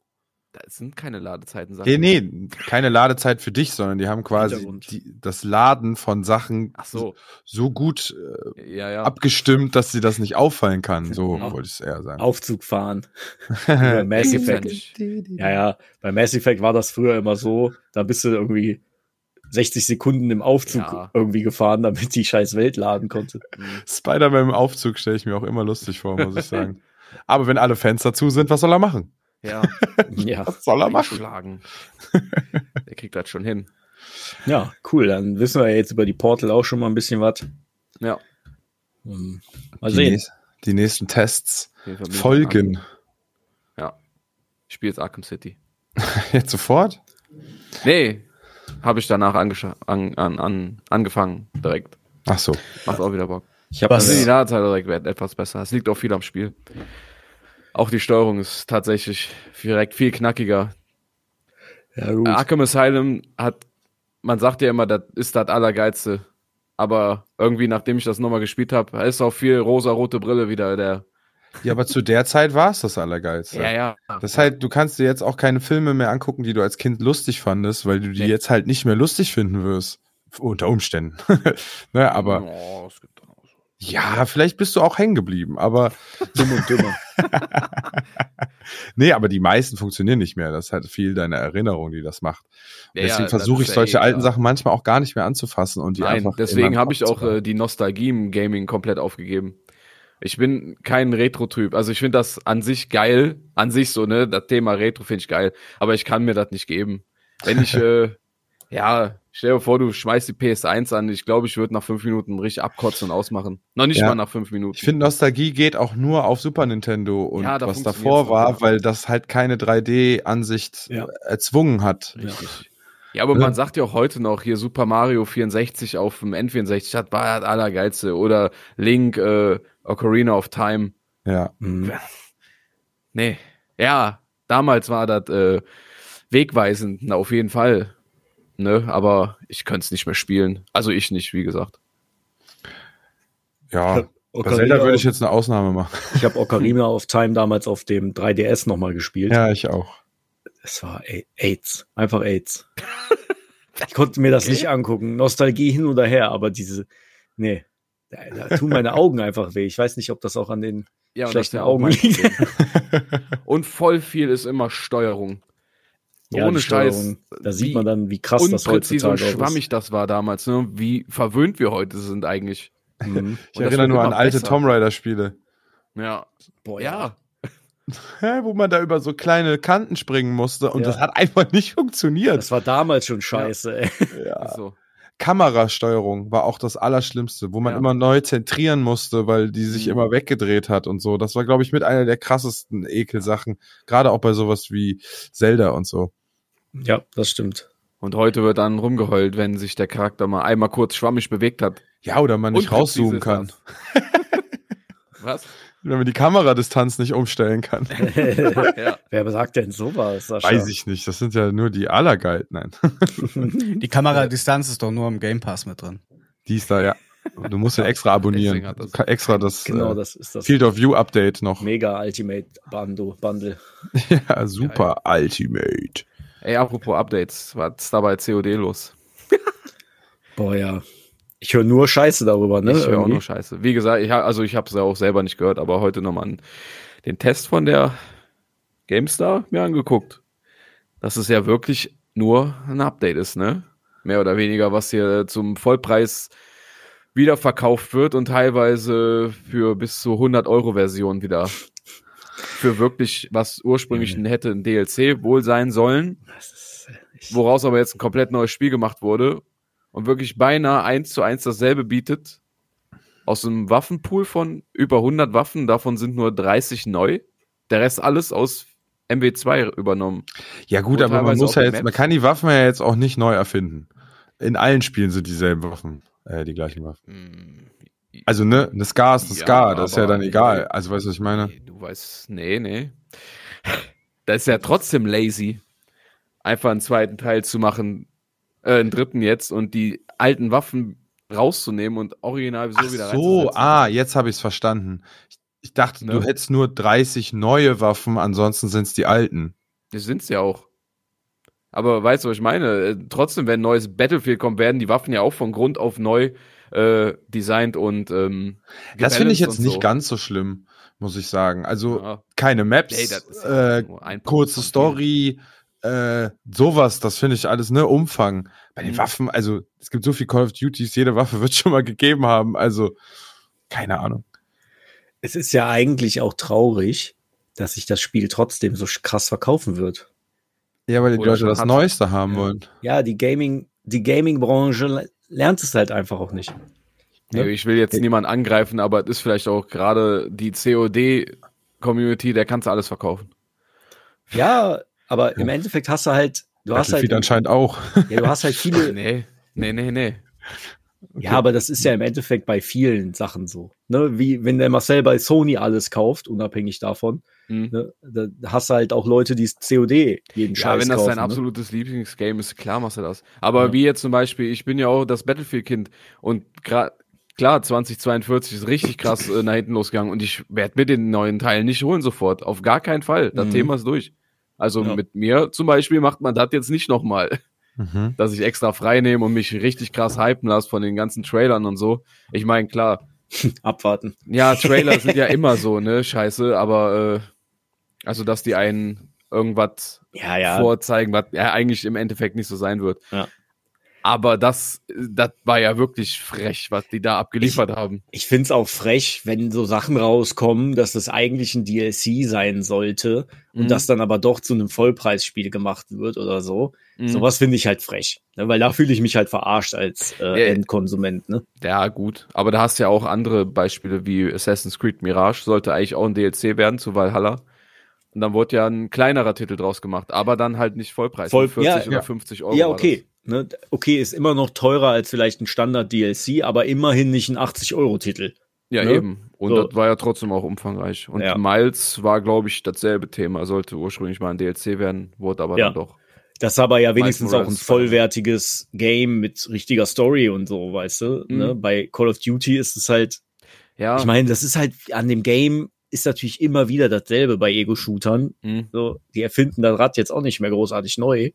Das sind keine Ladezeiten. sag Nee, nee, keine Ladezeit für dich, sondern die haben quasi die, das Laden von Sachen Ach so, so gut äh, ja, ja. abgestimmt, dass sie das nicht auffallen kann. So Ja. wollte ich es eher sagen. Aufzug fahren. bei Mass Effect. Ja, ja, bei Mass Effect war das früher immer so, da bist du irgendwie 60 Sekunden im Aufzug Ja. irgendwie gefahren, damit die scheiß Welt laden konnte. Spider-Man im Aufzug stelle ich mir auch immer lustig vor, muss ich sagen. Aber wenn alle Fenster zu sind, was soll er machen? Ja, Ja, Was soll er machen? einschlagen. Der kriegt das schon hin. ja, cool. Dann wissen wir jetzt über die Portal auch schon mal ein bisschen was. Ja. Ähm, Mal Die, sehen. nächst, die nächsten Tests folgen. Ja. Ich spiele jetzt Arkham City. Jetzt sofort? Nee, habe ich danach an, an, an, angefangen direkt. Ach so. Macht auch wieder Bock. Ich habe die das, Ladezeit direkt etwas besser. Es liegt auch viel am Spiel. Auch die Steuerung ist tatsächlich direkt viel knackiger. ja, gut. Arkham Asylum hat, man sagt ja immer, das ist das Allergeilste. Aber irgendwie, nachdem ich das nochmal gespielt habe, ist auch viel rosa-rote Brille wieder der. Ja, aber zu der Zeit war es das Allergeilste. Ja, ja. Das ist halt, du kannst dir jetzt auch keine Filme mehr angucken, die du als Kind lustig fandest, weil du die Nee. jetzt halt nicht mehr lustig finden wirst. Unter Umständen. ne, aber Oh, es gibt. Ja, vielleicht bist du auch hängen geblieben, aber dumm und dümmer. nee, aber die meisten funktionieren nicht mehr. Das ist halt viel deine Erinnerung, die das macht. Ja, deswegen ja, versuche ich solche eh alten. Sachen manchmal auch gar nicht mehr anzufassen und die Nein, einfach. in deswegen habe ich auch äh, die Nostalgie im Gaming komplett aufgegeben. Ich bin kein Retro-Typ. Also ich finde das an sich geil. An sich so, ne? Das Thema Retro finde ich geil. Aber ich kann mir das nicht geben. Wenn ich, äh, ja, stell dir vor, du schmeißt die PS1 an. Ich glaube, ich würde nach fünf Minuten richtig abkotzen und ausmachen. Noch nicht Ja. mal nach fünf Minuten. Ich finde, Nostalgie geht auch nur auf Super Nintendo und Ja, da was davor war, weil das halt keine 3D-Ansicht Ja. erzwungen hat. Richtig. Ja, aber Ja. man sagt ja auch heute noch hier Super Mario 64 auf dem N64, das war das Allergeilste. Oder Link, äh, Ocarina of Time. Ja. Mhm. Nee. Ja, damals war das äh, wegweisend, na, auf jeden Fall. Ne, aber ich könnte es nicht mehr spielen. Also ich nicht, wie gesagt. Ja. Bei Ocarina Zelda würde ich jetzt eine Ausnahme machen. Ich habe Ocarina of Time damals auf dem 3DS nochmal gespielt. Ja, ich auch. Es war AIDS. Einfach AIDS. Ich konnte mir das nicht angucken. Nostalgie hin oder her, aber diese, nee. Da, da tun meine Augen einfach weh. Ich weiß nicht, ob das auch an den Ja, schlechten Augen liegt. Und voll viel ist immer Steuerung. Ja, Ohne Scheiß. Steuerung. Da sieht man dann, wie krass das Unpräzise und heutzutage schwammig das war damals. Ne? Wie verwöhnt wir heute sind eigentlich. ist. Mhm. Ich Und erinnere nur an alte besser. Tomb Raider-Spiele. Ja. Boah, Ja. Hä, wo man da über so kleine Kanten springen musste und Ja. das hat einfach nicht funktioniert. Das war damals schon scheiße, ey. Ja. So. Kamerasteuerung war auch das Allerschlimmste, wo man Ja. immer neu zentrieren musste, weil die sich Mhm. immer weggedreht hat und so. Das war, glaube ich, mit einer der krassesten Ekelsachen. Gerade auch bei sowas wie Zelda und so. Ja, das stimmt. Und heute wird dann rumgeheult, wenn sich der Charakter mal einmal kurz schwammig bewegt hat. Ja, oder man nicht rauszoomen kann. Was? Wenn man die Kameradistanz nicht umstellen kann. Ja. Wer sagt denn sowas, Sascha? Weiß ich nicht. Das sind ja nur die Allergeil. Nein. Die Kameradistanz ist doch nur im Game Pass mit drin. Die ist da, ja. Du musst ja extra abonnieren. Das- extra das, Genau, äh, das ist das Field of View Update noch. Mega Ultimate Bundle. Bundle. Ja, super Ultimate. Ey, apropos Updates, was ist da bei COD los? Boah, ja. Ich höre nur Scheiße darüber, ne? ich höre auch nur Scheiße. Wie gesagt, ich hab, also ich habe es ja auch selber nicht gehört, aber heute nochmal den Test von der GameStar mir angeguckt. Dass es ja wirklich nur ein Update ist, ne? Mehr oder weniger, was hier zum Vollpreis wiederverkauft wird und teilweise für bis zu 100 Euro Version wieder für wirklich, was ursprünglich hätte ein DLC wohl sein sollen, woraus aber jetzt ein komplett neues Spiel gemacht wurde und wirklich beinahe eins zu eins dasselbe bietet. Aus einem Waffenpool von über 100 Waffen, davon sind nur 30 neu. Der Rest alles aus MW2 übernommen. Ja gut, Und aber man muss ja jetzt, Maps. man kann die Waffen ja jetzt auch nicht neu erfinden. In allen Spielen sind dieselben Waffen, äh, die gleichen Waffen. Also ne, eine Scar ist eine Ja, Scar, das ist ja dann egal. Also weißt du, was ich meine? Weißt, nee, nee. Das ist ja trotzdem lazy, einfach einen zweiten Teil zu machen, äh, einen dritten jetzt und die alten Waffen rauszunehmen und original so Ach wieder so, ah, jetzt habe ich es verstanden. Ich, ich dachte, Ne? du hättest nur 30 neue Waffen, ansonsten sind es die alten. Das sind's ja auch. Aber weißt du, was ich meine? Äh, Trotzdem, wenn ein neues Battlefield kommt, werden die Waffen ja auch von Grund auf neu äh, designt und ähm, Das finde ich jetzt und nicht so. ganz so schlimm, muss ich sagen. Also Ja. keine Maps, Ey, das ist ja äh, kurze Story, äh, sowas, das finde ich alles, ne, Umfang. Bei den Mhm. Waffen, also es gibt so viel Call of Duties, jede Waffe wird schon mal gegeben haben, also keine Ahnung. es ist ja eigentlich auch traurig, dass sich das Spiel trotzdem so krass verkaufen wird. Ja, weil die Oder Leute das hat. Neueste haben Ja. wollen. Ja, die Gaming, die Gaming-Branche le- lernt es halt einfach auch nicht. Nee, ich will jetzt niemanden angreifen, aber es ist vielleicht auch gerade die COD-Community, der kannst du alles verkaufen. Ja, aber im Endeffekt hast du halt, du hast Battlefield halt, anscheinend auch. ja, du hast halt viele, Nee, nee, nee, nee. ja, aber das ist ja im Endeffekt bei vielen Sachen so. Ne? Wie wenn der Marcel bei Sony alles kauft, unabhängig davon, Hm. ne? da hast du halt auch Leute, die COD jeden Ja, Scheiß wenn das kaufen. dein ne? absolutes Lieblingsgame ist, klar machst du das. Aber Ja. wie jetzt zum Beispiel, ich bin ja auch das Battlefield-Kind und gra- klar, 2042 ist richtig krass äh, nach hinten losgegangen und ich werde mir den neuen Teil nicht holen sofort. Auf gar keinen Fall. Das Mhm. Thema ist durch. Also Ja. mit mir zum Beispiel macht man das jetzt nicht nochmal, Mhm. dass ich extra frei nehme und mich richtig krass hypen lasse von den ganzen Trailern und so. Ich meine, klar, Abwarten. ja, Trailer sind ja immer so, ne, scheiße, aber äh, also, dass die einen irgendwas Ja, ja. vorzeigen, was ja eigentlich im Endeffekt nicht so sein wird. Ja. Aber das, das war ja wirklich frech, was die da abgeliefert haben. Ich find's auch frech, wenn so Sachen rauskommen, dass das eigentlich ein DLC sein sollte und Mhm. das dann aber doch zu einem Vollpreisspiel gemacht wird oder so. Mhm. Sowas finde ich halt frech. Ne? Weil da fühle ich mich halt verarscht als äh, Ja. Endkonsument. Ne? Ja, gut. Aber da hast du ja auch andere Beispiele wie Assassin's Creed Mirage, sollte eigentlich auch ein DLC werden zu Valhalla. Und dann wurde ja ein kleinerer Titel draus gemacht, aber dann halt nicht Vollpreis. Voll- 40 ja, oder ja. 50 Euro. ja, okay. Ne, okay, ist immer noch teurer als vielleicht ein Standard-DLC, aber immerhin nicht ein 80-Euro-Titel. Das. Ja, ne? eben. Und So. das war ja trotzdem auch umfangreich. Und Ja. Miles war, glaube ich, dasselbe Thema. Sollte ursprünglich mal ein DLC werden, wurde aber Ja. dann doch. Das ist aber ja wenigstens auch ein vollwertiges Game mit richtiger Story und so, weißt du? Mhm. Ne? Bei Call of Duty ist es halt, Ja. ich meine, das ist halt an dem Game ist natürlich immer wieder dasselbe bei Ego-Shootern. Mhm. So, die erfinden das Rad jetzt auch nicht mehr großartig neu.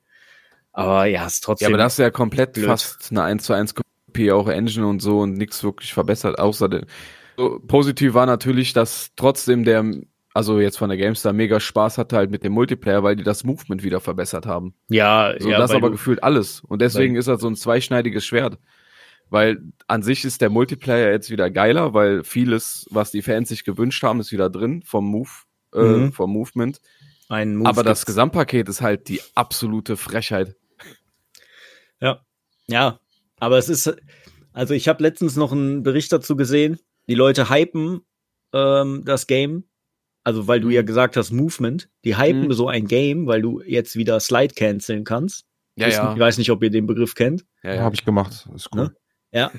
Aber ja, ist Ja, trotzdem. aber das ist ja komplett blöd. fast eine 1 zu 1 Kopie, auch Engine und so und nichts wirklich verbessert, außer den. So, positiv war natürlich, dass trotzdem der, also jetzt von der GameStar mega Spaß hatte halt mit dem Multiplayer, weil die das Movement wieder verbessert haben. ja, So, ja, das aber du- gefühlt alles. Und deswegen ist das so ein zweischneidiges Schwert. Weil an sich ist der Multiplayer jetzt wieder geiler, weil vieles, was die Fans sich gewünscht haben, ist wieder drin vom Move, äh, Mhm. vom Movement. Ein Move aber das gibt's. Gesamtpaket ist halt die absolute Frechheit. Ja. Ja. Aber es ist, also ich habe letztens noch einen Bericht dazu gesehen. Die Leute hypen ähm, das Game. Also, weil du ja gesagt hast, Movement. Die hypen Mhm. so ein Game, weil du jetzt wieder Slide canceln kannst. Ja, Ich ja. weiß nicht, ob ihr den Begriff kennt. ja, ja. Habe ich gemacht. Ist cool. Ne? Ja.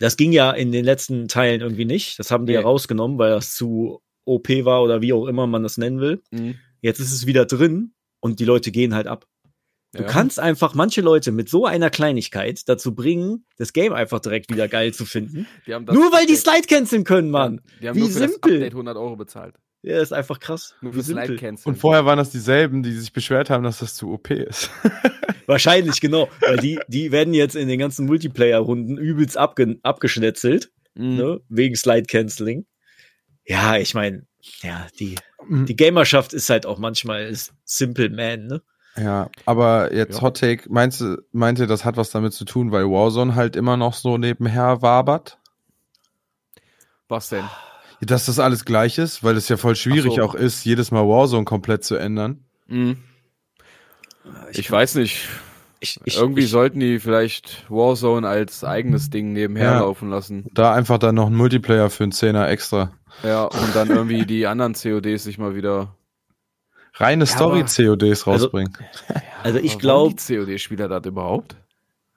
Das ging ja in den letzten Teilen irgendwie nicht. Das haben die ja rausgenommen, weil das zu OP war oder wie auch immer man das nennen will. Mhm. Jetzt ist es wieder drin und die Leute gehen halt ab. Du Ja. kannst einfach manche Leute mit so einer Kleinigkeit dazu bringen, das Game einfach direkt wieder geil zu finden. Die haben das Nur weil die Slide canceln können, Mann. Die haben Wie nur für simpel. das Update 100 Euro bezahlt. Ja, ist einfach krass. Nur Wie für Slide simpel. Cancel. Und vorher waren das dieselben, die sich beschwert haben, dass das zu OP ist. Wahrscheinlich, genau. Weil die, die werden jetzt in den ganzen Multiplayer-Runden übelst abge abgeschnetzelt, Mhm. ne? wegen Slide Canceling. Ja, ich meine, ja, die, Mhm. die Gamerschaft ist halt auch manchmal Simple Man, ne? Ja, aber jetzt Ja. Hot Take, meinst du, meint ihr, das hat was damit zu tun, weil Warzone halt immer noch so nebenher wabert? Was denn? Dass das alles gleich ist, weil es ja voll schwierig so. auch ist, jedes Mal Warzone komplett zu ändern. Mhm. Ich weiß nicht. Ich, ich, Irgendwie ich, sollten die vielleicht Warzone als eigenes Ding nebenher Ja. laufen lassen. Da einfach dann noch ein Multiplayer für einen Zehner extra. Ja, und dann irgendwie die anderen CODs sich mal wieder. Reine Ja, Story-CODs Also- rausbringen. also ich Aber glaube, COD-Spieler das überhaupt?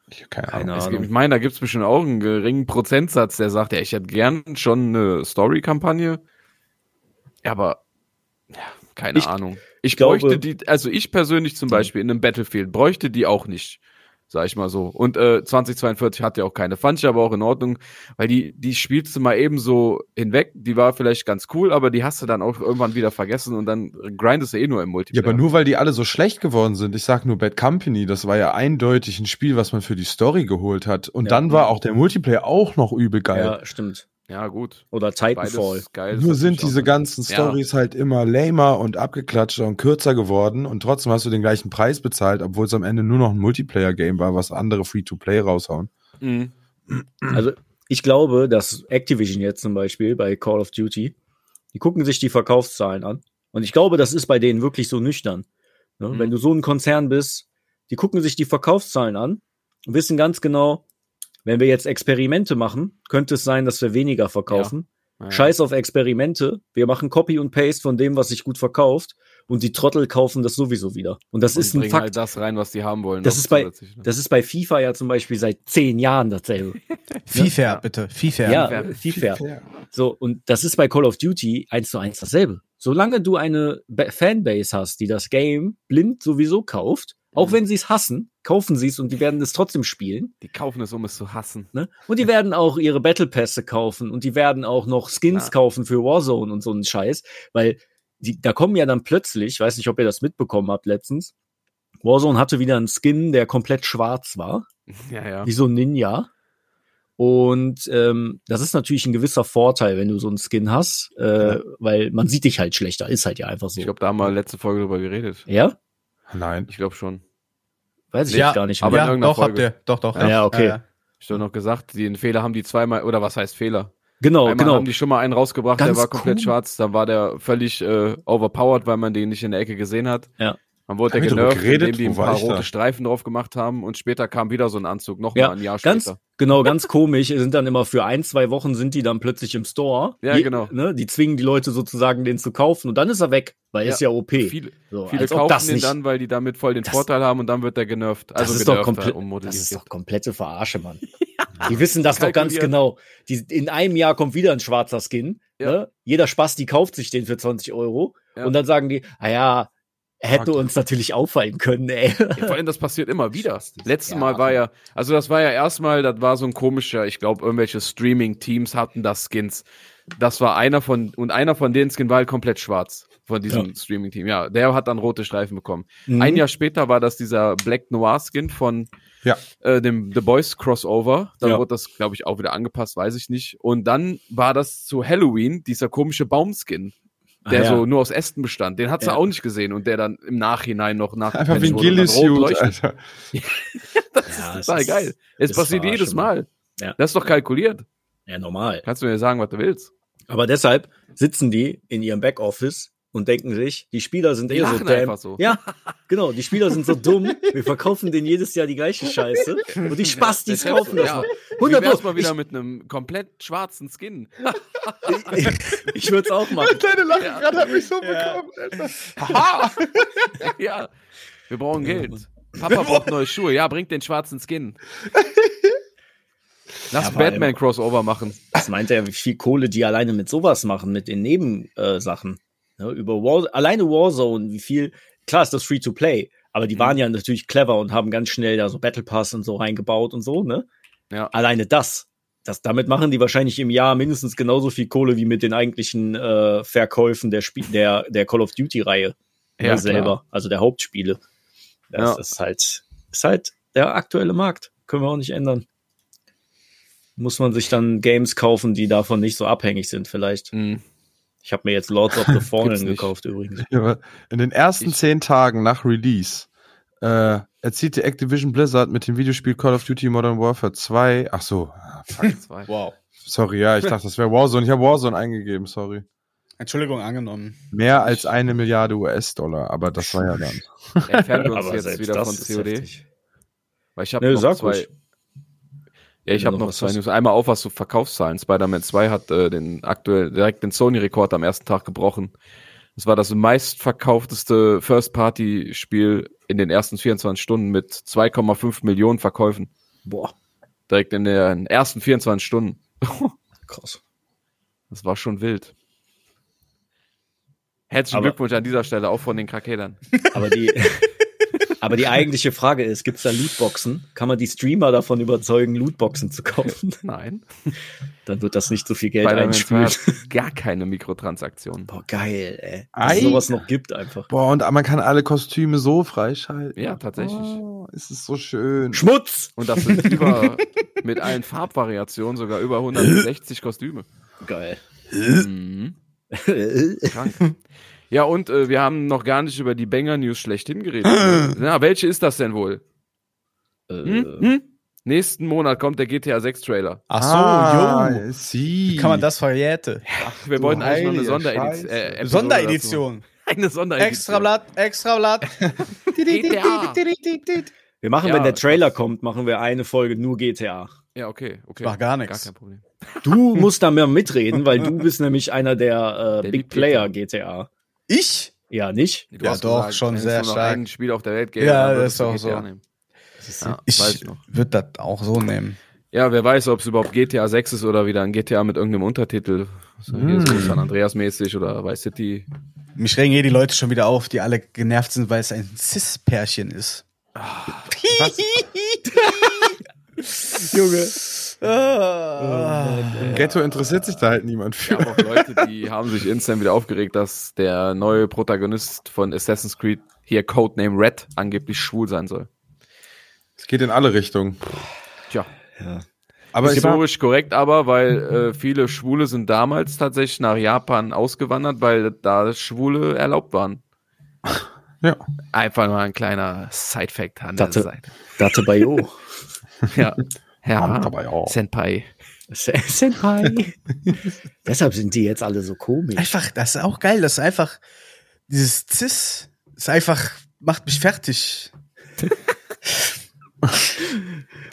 Ich keine Keine Ahnung. Es Ahnung. ich meine, da gibt es bestimmt auch einen geringen Prozentsatz, der sagt, ja, ich hätte gern schon eine Story-Kampagne. Ja, aber ja, keine Ich Ahnung. Ich glaube- bräuchte die, also ich persönlich zum Beispiel in einem Battlefield bräuchte die auch nicht. Sag ich mal so. Und äh, 2042 hat ja auch keine. Fand ich aber auch in Ordnung, weil die, die spielst du mal eben so hinweg. Die war vielleicht ganz cool, aber die hast du dann auch irgendwann wieder vergessen und dann grindest du eh nur im Ja, Multiplayer. aber nur weil die alle so schlecht geworden sind. Ich sag nur Bad Company, das war ja eindeutig ein Spiel, was man für die Story geholt hat. Und Ja. dann war auch der Multiplayer auch noch übel geil. ja, stimmt. Ja, gut. Oder Titanfall. Geil. Nur sind diese ganzen Ja. Stories halt immer lamer und abgeklatschter und kürzer geworden und trotzdem hast du den gleichen Preis bezahlt, obwohl es am Ende nur noch ein Multiplayer-Game war, was andere Free-to-Play raushauen. Mhm. Also ich glaube, dass Activision jetzt zum Beispiel bei Call of Duty, die gucken sich die Verkaufszahlen an. Und ich glaube, das ist bei denen wirklich so nüchtern. Ne? Mhm. Wenn du so ein Konzern bist, die gucken sich die Verkaufszahlen an und wissen ganz genau, wenn wir jetzt Experimente machen, könnte es sein, dass wir weniger verkaufen. Ja. Scheiß auf Experimente. Wir machen Copy und Paste von dem, was sich gut verkauft. Und die Trottel kaufen das sowieso wieder. Und das Und ist ein bringen Fakt. halt das rein, was die haben wollen. Das ist bei- ne? Das ist bei FIFA ja zum Beispiel seit zehn Jahren dasselbe. FIFA, Ja. bitte. FIFA. Ja, FIFA. So, und das ist bei Call of Duty eins zu eins dasselbe. Solange du eine Ba- Fanbase hast, die das Game blind sowieso kauft, auch Mhm. wenn sie es hassen, kaufen sie es und die werden es trotzdem spielen. Die kaufen es, um es zu hassen. Ne? Und die werden auch ihre Battle Pässe kaufen und die werden auch noch Skins Ja. kaufen für Warzone und so einen Scheiß, weil die, da kommen ja dann plötzlich, ich weiß nicht, ob ihr das mitbekommen habt letztens, Warzone hatte wieder einen Skin, der komplett schwarz war Ja, ja. wie so ein Ninja. Und ähm, das ist natürlich ein gewisser Vorteil, wenn du so einen Skin hast, äh, weil man sieht dich halt schlechter, ist halt ja einfach so. Ich glaube, da haben wir letzte Folge drüber geredet. ja? Nein. Ich glaube schon. Weiß ich Ja, jetzt gar nicht aber mehr. in ja, irgendeiner doch, habt Folge. ihr. Doch, doch. Ah, ja, okay. Ich habe noch gesagt, den Fehler haben die zweimal, oder was heißt Fehler? Genau, Einmal genau. haben die schon mal einen rausgebracht, der Ganz war komplett cool. schwarz, dann war der völlig äh, overpowered, weil man den nicht in der Ecke gesehen hat. Ja. Man wurde ja genervt, geredet? indem die ein paar ich da? rote Streifen drauf gemacht haben und später kam wieder so ein Anzug, noch Ja, mal ein Jahr ganz, später. genau, ganz komisch. Sind dann immer für ein, zwei Wochen sind die dann plötzlich im Store. Ja, Die- genau. Ne, die zwingen die Leute sozusagen, den zu kaufen und dann ist er weg, weil Ja, ist ja OP. Viele, so, viele kaufen das den nicht, dann, weil die damit voll den Das- Vorteil haben und dann wird der genervt. Also das ist doch genervt, komplett, äh, das ist doch komplette Verarsche, Mann. Die wissen das doch ganz genau. Die, in einem Jahr kommt wieder ein schwarzer Skin. Ja. Ne? Jeder Spaß, die kauft sich den für 20 Euro. Ja. Und dann sagen die, ah ja, hätte uns natürlich auffallen können, ey. Ja, vor allem, das passiert immer wieder. Letztes Ja. Mal war ja, also das war ja erstmal, das war so ein komischer, ich glaube, irgendwelche Streaming-Teams hatten das Skins. Das war einer von, und einer von den Skin war halt komplett schwarz. Von diesem Ja. Streaming-Team. Ja, der hat dann rote Streifen bekommen. Mhm. Ein Jahr später war das dieser Black Noir-Skin von Ja. äh, dem The Boys Crossover. Dann Ja. wurde das, glaube ich, auch wieder angepasst, weiß ich nicht. Und dann war das zu Halloween, dieser komische Baumskin. Der Ah, ja. so nur aus Ästen bestand. Den hat sie Ja. auch nicht gesehen und der dann im Nachhinein noch nach Einfach wie ein leuchtet. Alter. Das Ja, ist total ist- geil. Es passiert jedes Mal. Ja. Das ist doch kalkuliert. Ja, normal. Kannst du mir sagen, was du willst. Aber deshalb sitzen die in ihrem Backoffice und denken sich, die Spieler sind Die eh so einfach so. Ja, genau. Die Spieler sind so dumm. Wir verkaufen denen jedes Jahr die gleiche Scheiße. Und die Spastis Der kaufen das ja. mal. Wie 100 wär's Pro. mal wieder mit einem komplett schwarzen Skin? Ich, ich würde es auch machen. Deine Lache Ja. gerade hat mich so Ja. bekommen. Haha! ja. Wir brauchen Geld. Papa braucht neue Schuhe. Ja, bringt den schwarzen Skin. Lass Ja, Batman-Crossover machen. Das meint er, wie viel Kohle die alleine mit sowas machen, mit den Nebensachen. Ja, über War, alleine Warzone, wie viel, klar ist das free to play, aber die Mhm. waren ja natürlich clever und haben ganz schnell da so Battle Pass und so reingebaut und so, ne? Ja. Alleine das. Das, damit machen die wahrscheinlich im Jahr mindestens genauso viel Kohle wie mit den eigentlichen äh, Verkäufen der, Spiel der, der Call of Duty-Reihe Ja, ja, selber, klar. also der Hauptspiele. Das Ja. ist halt, ist halt der aktuelle Markt. Können wir auch nicht ändern. Muss man sich dann Games kaufen, die davon nicht so abhängig sind, vielleicht. Mhm. Ich habe mir jetzt Lords of the Fallen gekauft übrigens. In den ersten Ich- zehn Tagen nach Release äh, erzielte Activision Blizzard mit dem Videospiel Call of Duty Modern Warfare 2. Ach so, ah, fuck. Wow. sorry, ja, ich dachte, das wäre Warzone. Ich habe Warzone eingegeben, sorry. Entschuldigung, angenommen. Mehr als eine Milliarde US-Dollar, aber das war ja dann. Entfernen wir uns Aber jetzt wieder das von COD. Weil ich habe Nee, noch zwei. ruhig. Ja, ich habe noch zwei. News. Einmal auf, was zu Verkaufszahlen. Spider-Man 2 hat äh, den aktuell direkt den Sony-Rekord am ersten Tag gebrochen. Das war das meistverkaufteste First-Party-Spiel in den ersten 24 Stunden mit 2,5 Millionen Verkäufen. Boah, Direkt in den ersten 24 Stunden. krass. Das war schon wild. Herzlichen Glückwunsch an dieser Stelle auch von den Kraketern. Aber die, aber die eigentliche Frage ist, gibt's da Lootboxen? Kann man die Streamer davon überzeugen, Lootboxen zu kaufen? Nein. Dann wird das nicht so viel Geld Spider-Man 2 einspielen. hat gar keine Mikrotransaktionen. Boah, geil, ey. Dass es sowas noch gibt einfach. Boah, und man kann alle Kostüme so freischalten. Ja, tatsächlich. Oh, ist es so schön. Schmutz! Und das sind über, mit allen Farbvariationen sogar über 160 Kostüme. Geil. Mhm. Krank. Ja, und äh, wir haben noch gar nicht über die Banger-News schlechthin geredet. Na, welche ist das denn wohl? Hm? Äh, Hm? Nächsten Monat kommt der GTA 6 Trailer. Ach so, ah, yo. Sie. Wie kann man das verjährte? Wir du wollten eigentlich noch eine Sonderedition. Äh, Sonderedition. Eine Sonderedition. Extra Blatt, extra Blatt. GTA. wir machen, Ja, wenn der Trailer kommt, machen wir eine Folge nur GTA. Ja, okay, okay. Mach gar Gar nichts. kein Problem. Du musst da mehr mitreden, weil du bist nämlich einer der, äh, Der Big Player GTA. Ich? Ja, nicht? Du Ja, hast doch, schon wenn es sehr stark. ein Spiel auf der Welt gäbe, Ja, dann das würdest ist du auch GTA so. Nehmen. Ja, Ich würde das auch so nehmen. Ja, wer weiß, ob es überhaupt GTA 6 ist oder wieder ein GTA mit irgendeinem Untertitel. So, hier Hm. so San Andreas mäßig oder Vice City. Mich regen hier die Leute schon wieder auf, die alle genervt sind, weil es ein Cis-Pärchen ist. Junge. Ghetto interessiert sich da halt niemand Ich für. habe auch Leute, die haben sich instant wieder aufgeregt, dass der neue Protagonist von Assassin's Creed hier Codename Red angeblich schwul sein soll. Es geht in alle Richtungen. Tja, Ja. Aber ist ich war, historisch korrekt, aber weil äh, viele Schwule sind damals tatsächlich nach Japan ausgewandert, weil da Schwule erlaubt waren. ja. Einfach mal ein kleiner Side-Fact an der Datte. Seite. Date Bayo. Ja. Ja, Aber ja. Senpai. Senpai. Deshalb sind die jetzt alle so komisch. Einfach, das ist auch geil, das ist einfach, dieses Cis ist einfach macht mich fertig.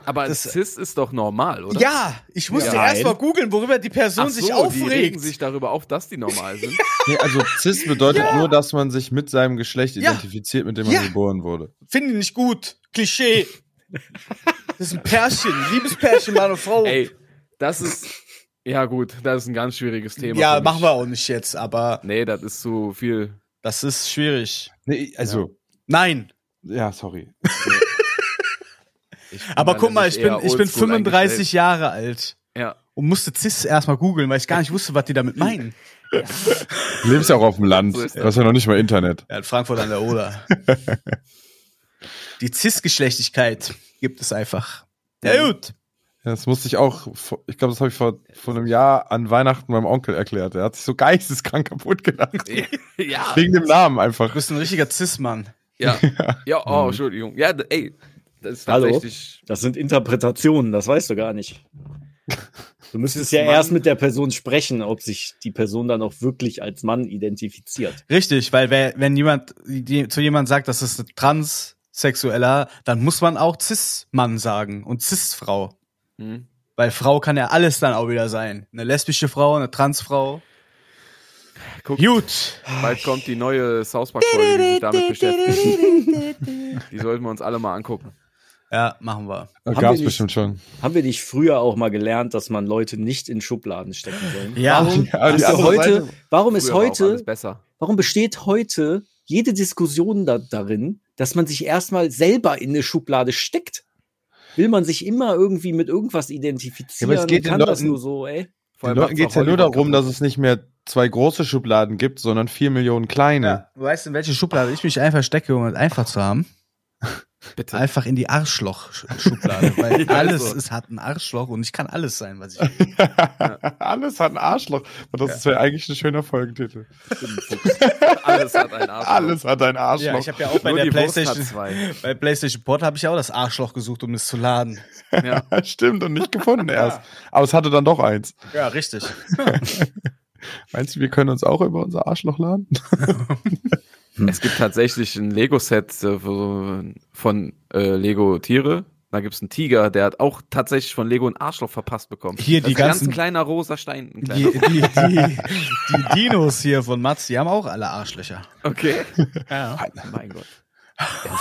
Aber Das- Cis ist doch normal, oder? Ja, ich musste Ja. erst mal googeln, worüber die Person Ach so, sich die aufregt. regen sich darüber auf, dass die normal sind. Nee, also Cis bedeutet nur, dass man sich mit seinem Geschlecht Ja. identifiziert, mit dem man Ja. geboren wurde. Finde ich nicht gut. Klischee. Das ist ein Pärchen, Liebespärchen, Mann und Frau. Ey, das ist. Ja, gut, das ist ein ganz schwieriges Thema. ja, machen wir auch nicht jetzt, aber Nee, das ist zu viel. das ist schwierig. Nee, also, Nein. ja, sorry. Aber guck mal, ich bin, ich bin oldschool 35 Jahre alt Ja. und musste CIS erstmal googeln, weil ich gar nicht wusste, was die damit meinen. Du lebst ja auch auf dem Land. So du hast ja noch nicht mal Internet. Ja, in Frankfurt an der Oder. Die Cis-Geschlechtigkeit gibt es einfach. Ja, gut. Ja, das musste ich auch, ich glaube, das habe ich vor, vor einem Jahr an Weihnachten meinem Onkel erklärt. Er hat sich so geisteskrank kaputt gelacht. Ja. Wegen dem Namen einfach. Du bist ein richtiger Cis-Mann. Ja. Ja, oh, Entschuldigung. Ja, ey. Das ist Hallo? tatsächlich. Das sind Interpretationen, das weißt du gar nicht. Du müsstest ja Mann. erst mit der Person sprechen, ob sich die Person dann auch wirklich als Mann identifiziert. Richtig, weil wer, wenn jemand die, zu jemand sagt, das ist ein Transsexueller, dann muss man auch Cis-Mann sagen und Cis-Frau. Hm. Weil Frau kann ja alles dann auch wieder sein. Eine lesbische Frau, eine Transfrau. Guck, Gut. bald kommt die neue South Park-Folge, die sich damit beschäftigt. Die sollten wir uns alle mal angucken. Ja, machen wir. Wir gab's nicht- bestimmt schon. Haben wir nicht früher auch mal gelernt, dass man Leute nicht in Schubladen stecken soll? Ja. Warum, Ja, ist heute, warum ist heute, warum besteht heute jede Diskussion da, darin, dass man sich erstmal selber in eine Schublade steckt? Will man sich immer irgendwie mit irgendwas identifizieren? Ja, aber es geht kann den das Leuten- nur so, ey? Vor Den Leuten geht es ja nur darum, dass es nicht mehr zwei große Schubladen gibt, sondern vier Millionen kleine. Ja. Du weißt, in welche Schublade ich mich einfach stecke, um es einfach zu haben? Bitte. Einfach in die Arschloch-Schublade. Weil Ja, alles so. ist, hat ein Arschloch und ich kann alles sein, was ich will. Alles hat ein Arschloch. Und das wäre eigentlich ein schöner Folgentitel. Alles hat ein Arschloch. Alles hat ein Arschloch. Ja, ich habe ja auch bei Nur der PlayStation, zwei. bei PlayStation Port habe ich auch das Arschloch gesucht, um es zu laden. Ja. Stimmt, und nicht gefunden erst. Aber es hatte dann doch eins. Ja, richtig. Meinst du, wir können uns auch über unser Arschloch laden? Es gibt tatsächlich ein Lego-Set äh, von äh, Lego Tiere. Da gibt's einen Tiger, der hat auch tatsächlich von Lego ein Arschloch verpasst bekommen. Hier das die ist ein ganzen- ganz kleiner rosa Stein. Ein Die, die, die, die Dinos hier von Mats, die haben auch alle Arschlöcher. Okay. Ja, mein Gott.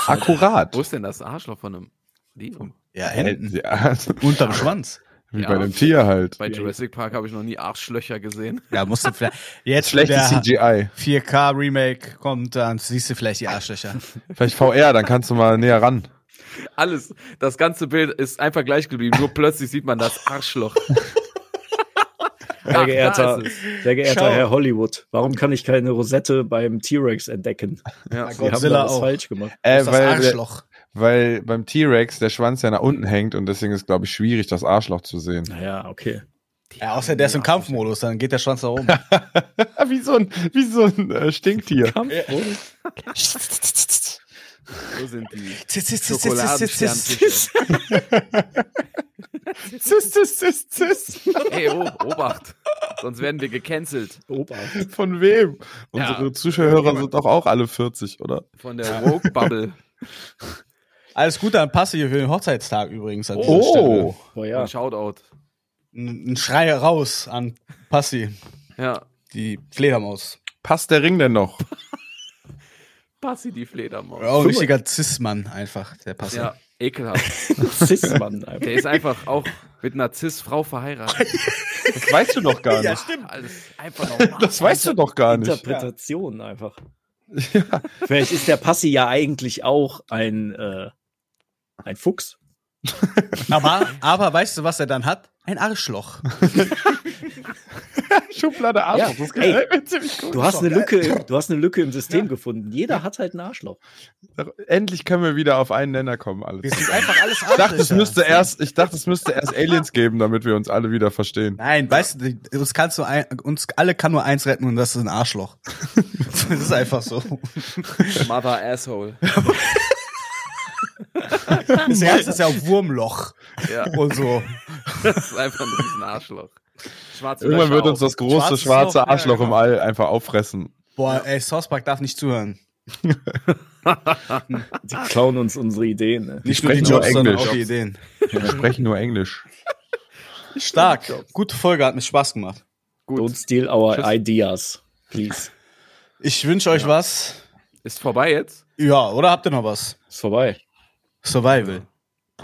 Akkurat. Wo ist denn das Arschloch von einem Dino? ja hinten. Ja, Unterm Schwanz. Wie Ja. bei einem Tier halt. Bei Jurassic Park habe ich noch nie Arschlöcher gesehen. Ja, musst du vielleicht. Jetzt, Schlechtes der CGI. 4K-Remake kommt, dann siehst du vielleicht die Arschlöcher. Vielleicht VR, dann kannst du mal näher ran. Alles, das ganze Bild ist einfach gleich geblieben. Nur plötzlich sieht man das Arschloch. Sehr geehrter, sehr geehrter Schau. Herr Hollywood, warum kann ich keine Rosette beim T-Rex entdecken? Ja. Sie haben da was auch. falsch gemacht. Äh, Das ist das weil, Arschloch. Weil beim T-Rex der Schwanz ja nach unten hängt und deswegen ist, glaube ich, schwierig, das Arschloch zu sehen. Naja, okay. Ja, außer der ist im Kampfmodus, dann geht der Schwanz da oben. wie so ein, wie so ein äh, Stinktier. So sind die Cis, cis, cis, cis, cis, cis. Schokoladensternfische. Cis, cis, cis, cis. Ey, oh, Obacht. Sonst werden wir gecancelt. Obacht. Von wem? Unsere Ja. Zuschauer sind doch auch alle 40, oder? Von der Woke Bubble. Alles Gute an Passi für den Hochzeitstag übrigens. An dieser Oh, Oh Ja. ja. Shoutout. Ein ein Schrei raus an Passi, Ja. die Fledermaus. passt der Ring denn noch? Passi die Fledermaus. Auch ein richtiger Cis-Mann einfach, der Passi. Ja, ekelhaft. Cis-Mann einfach. Der ist einfach auch mit einer Cis-Frau verheiratet. Das weißt du doch gar nicht. stimmt. Alles einfach normal. Das weißt du doch gar nicht. Interpretation einfach. Vielleicht ist der Passi ja eigentlich auch ein, äh, ein Fuchs. Aber, aber weißt du, was er dann hat? Ein Arschloch. Schublade Arschloch, Ja, ey. mir ziemlich gut. Du hast eine Lücke, im- du hast eine Lücke im System gefunden. Jeder hat halt ein Arschloch. Endlich können wir wieder auf einen Nenner kommen, alle. Wir sind einfach alles Ich dachte, es müsste erst, ich dachte, es müsste erst Aliens geben, damit wir uns alle wieder verstehen. Nein, weißt du, uns kannst du ein, uns alle kann nur eins retten und das ist ein Arschloch. das ist einfach so. Mother Asshole. Das erste ist ja auch Wurmloch Ja, und so. das ist einfach ein riesen Arschloch. Schwarze Irgendwann wird uns das große Schwarzes schwarze Loch, ja, Arschloch im genau. All einfach auffressen. Boah, ey, Park darf nicht zuhören. Die klauen uns unsere Ideen. Ne? Nicht nur die sprechen nur Jobs, sondern Englisch. auch die Ideen. Wir sprechen nur Englisch. Stark. Gute Folge, hat mir Spaß gemacht. Gut. Don't steal our Tschüss. ideas, please. Ich wünsche euch was. Ist vorbei jetzt? Ja, oder habt ihr noch was? Ist vorbei. Survival.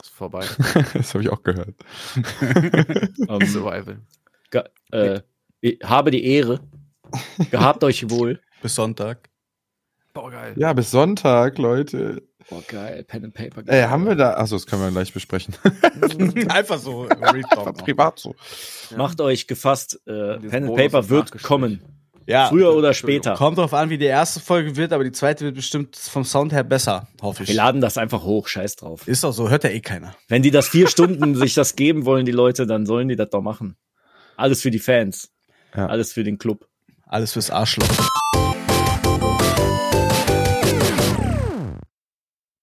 Ist vorbei. Das habe ich auch gehört. Ähm, Survival. ge- äh, ich habe die Ehre. Gehabt euch wohl. Bis Sonntag. Boah, geil. Ja, bis Sonntag, Leute. Oh, geil. Pen and Paper. Ey, haben wir da. Achso, das können wir gleich besprechen. Einfach so. Talk. Privat so. Macht euch gefasst. Äh, Pen and Paper wird kommen. Ja. Früher oder später. Kommt drauf an, wie die erste Folge wird, aber die zweite wird bestimmt vom Sound her besser, hoffe Wir ich. laden das einfach hoch. Scheiß drauf. Ist doch so, hört ja eh keiner. Wenn die das vier Stunden sich das geben wollen, die Leute, dann sollen die das doch machen. Alles für die Fans. Ja. Alles für den Club. Alles fürs Arschloch.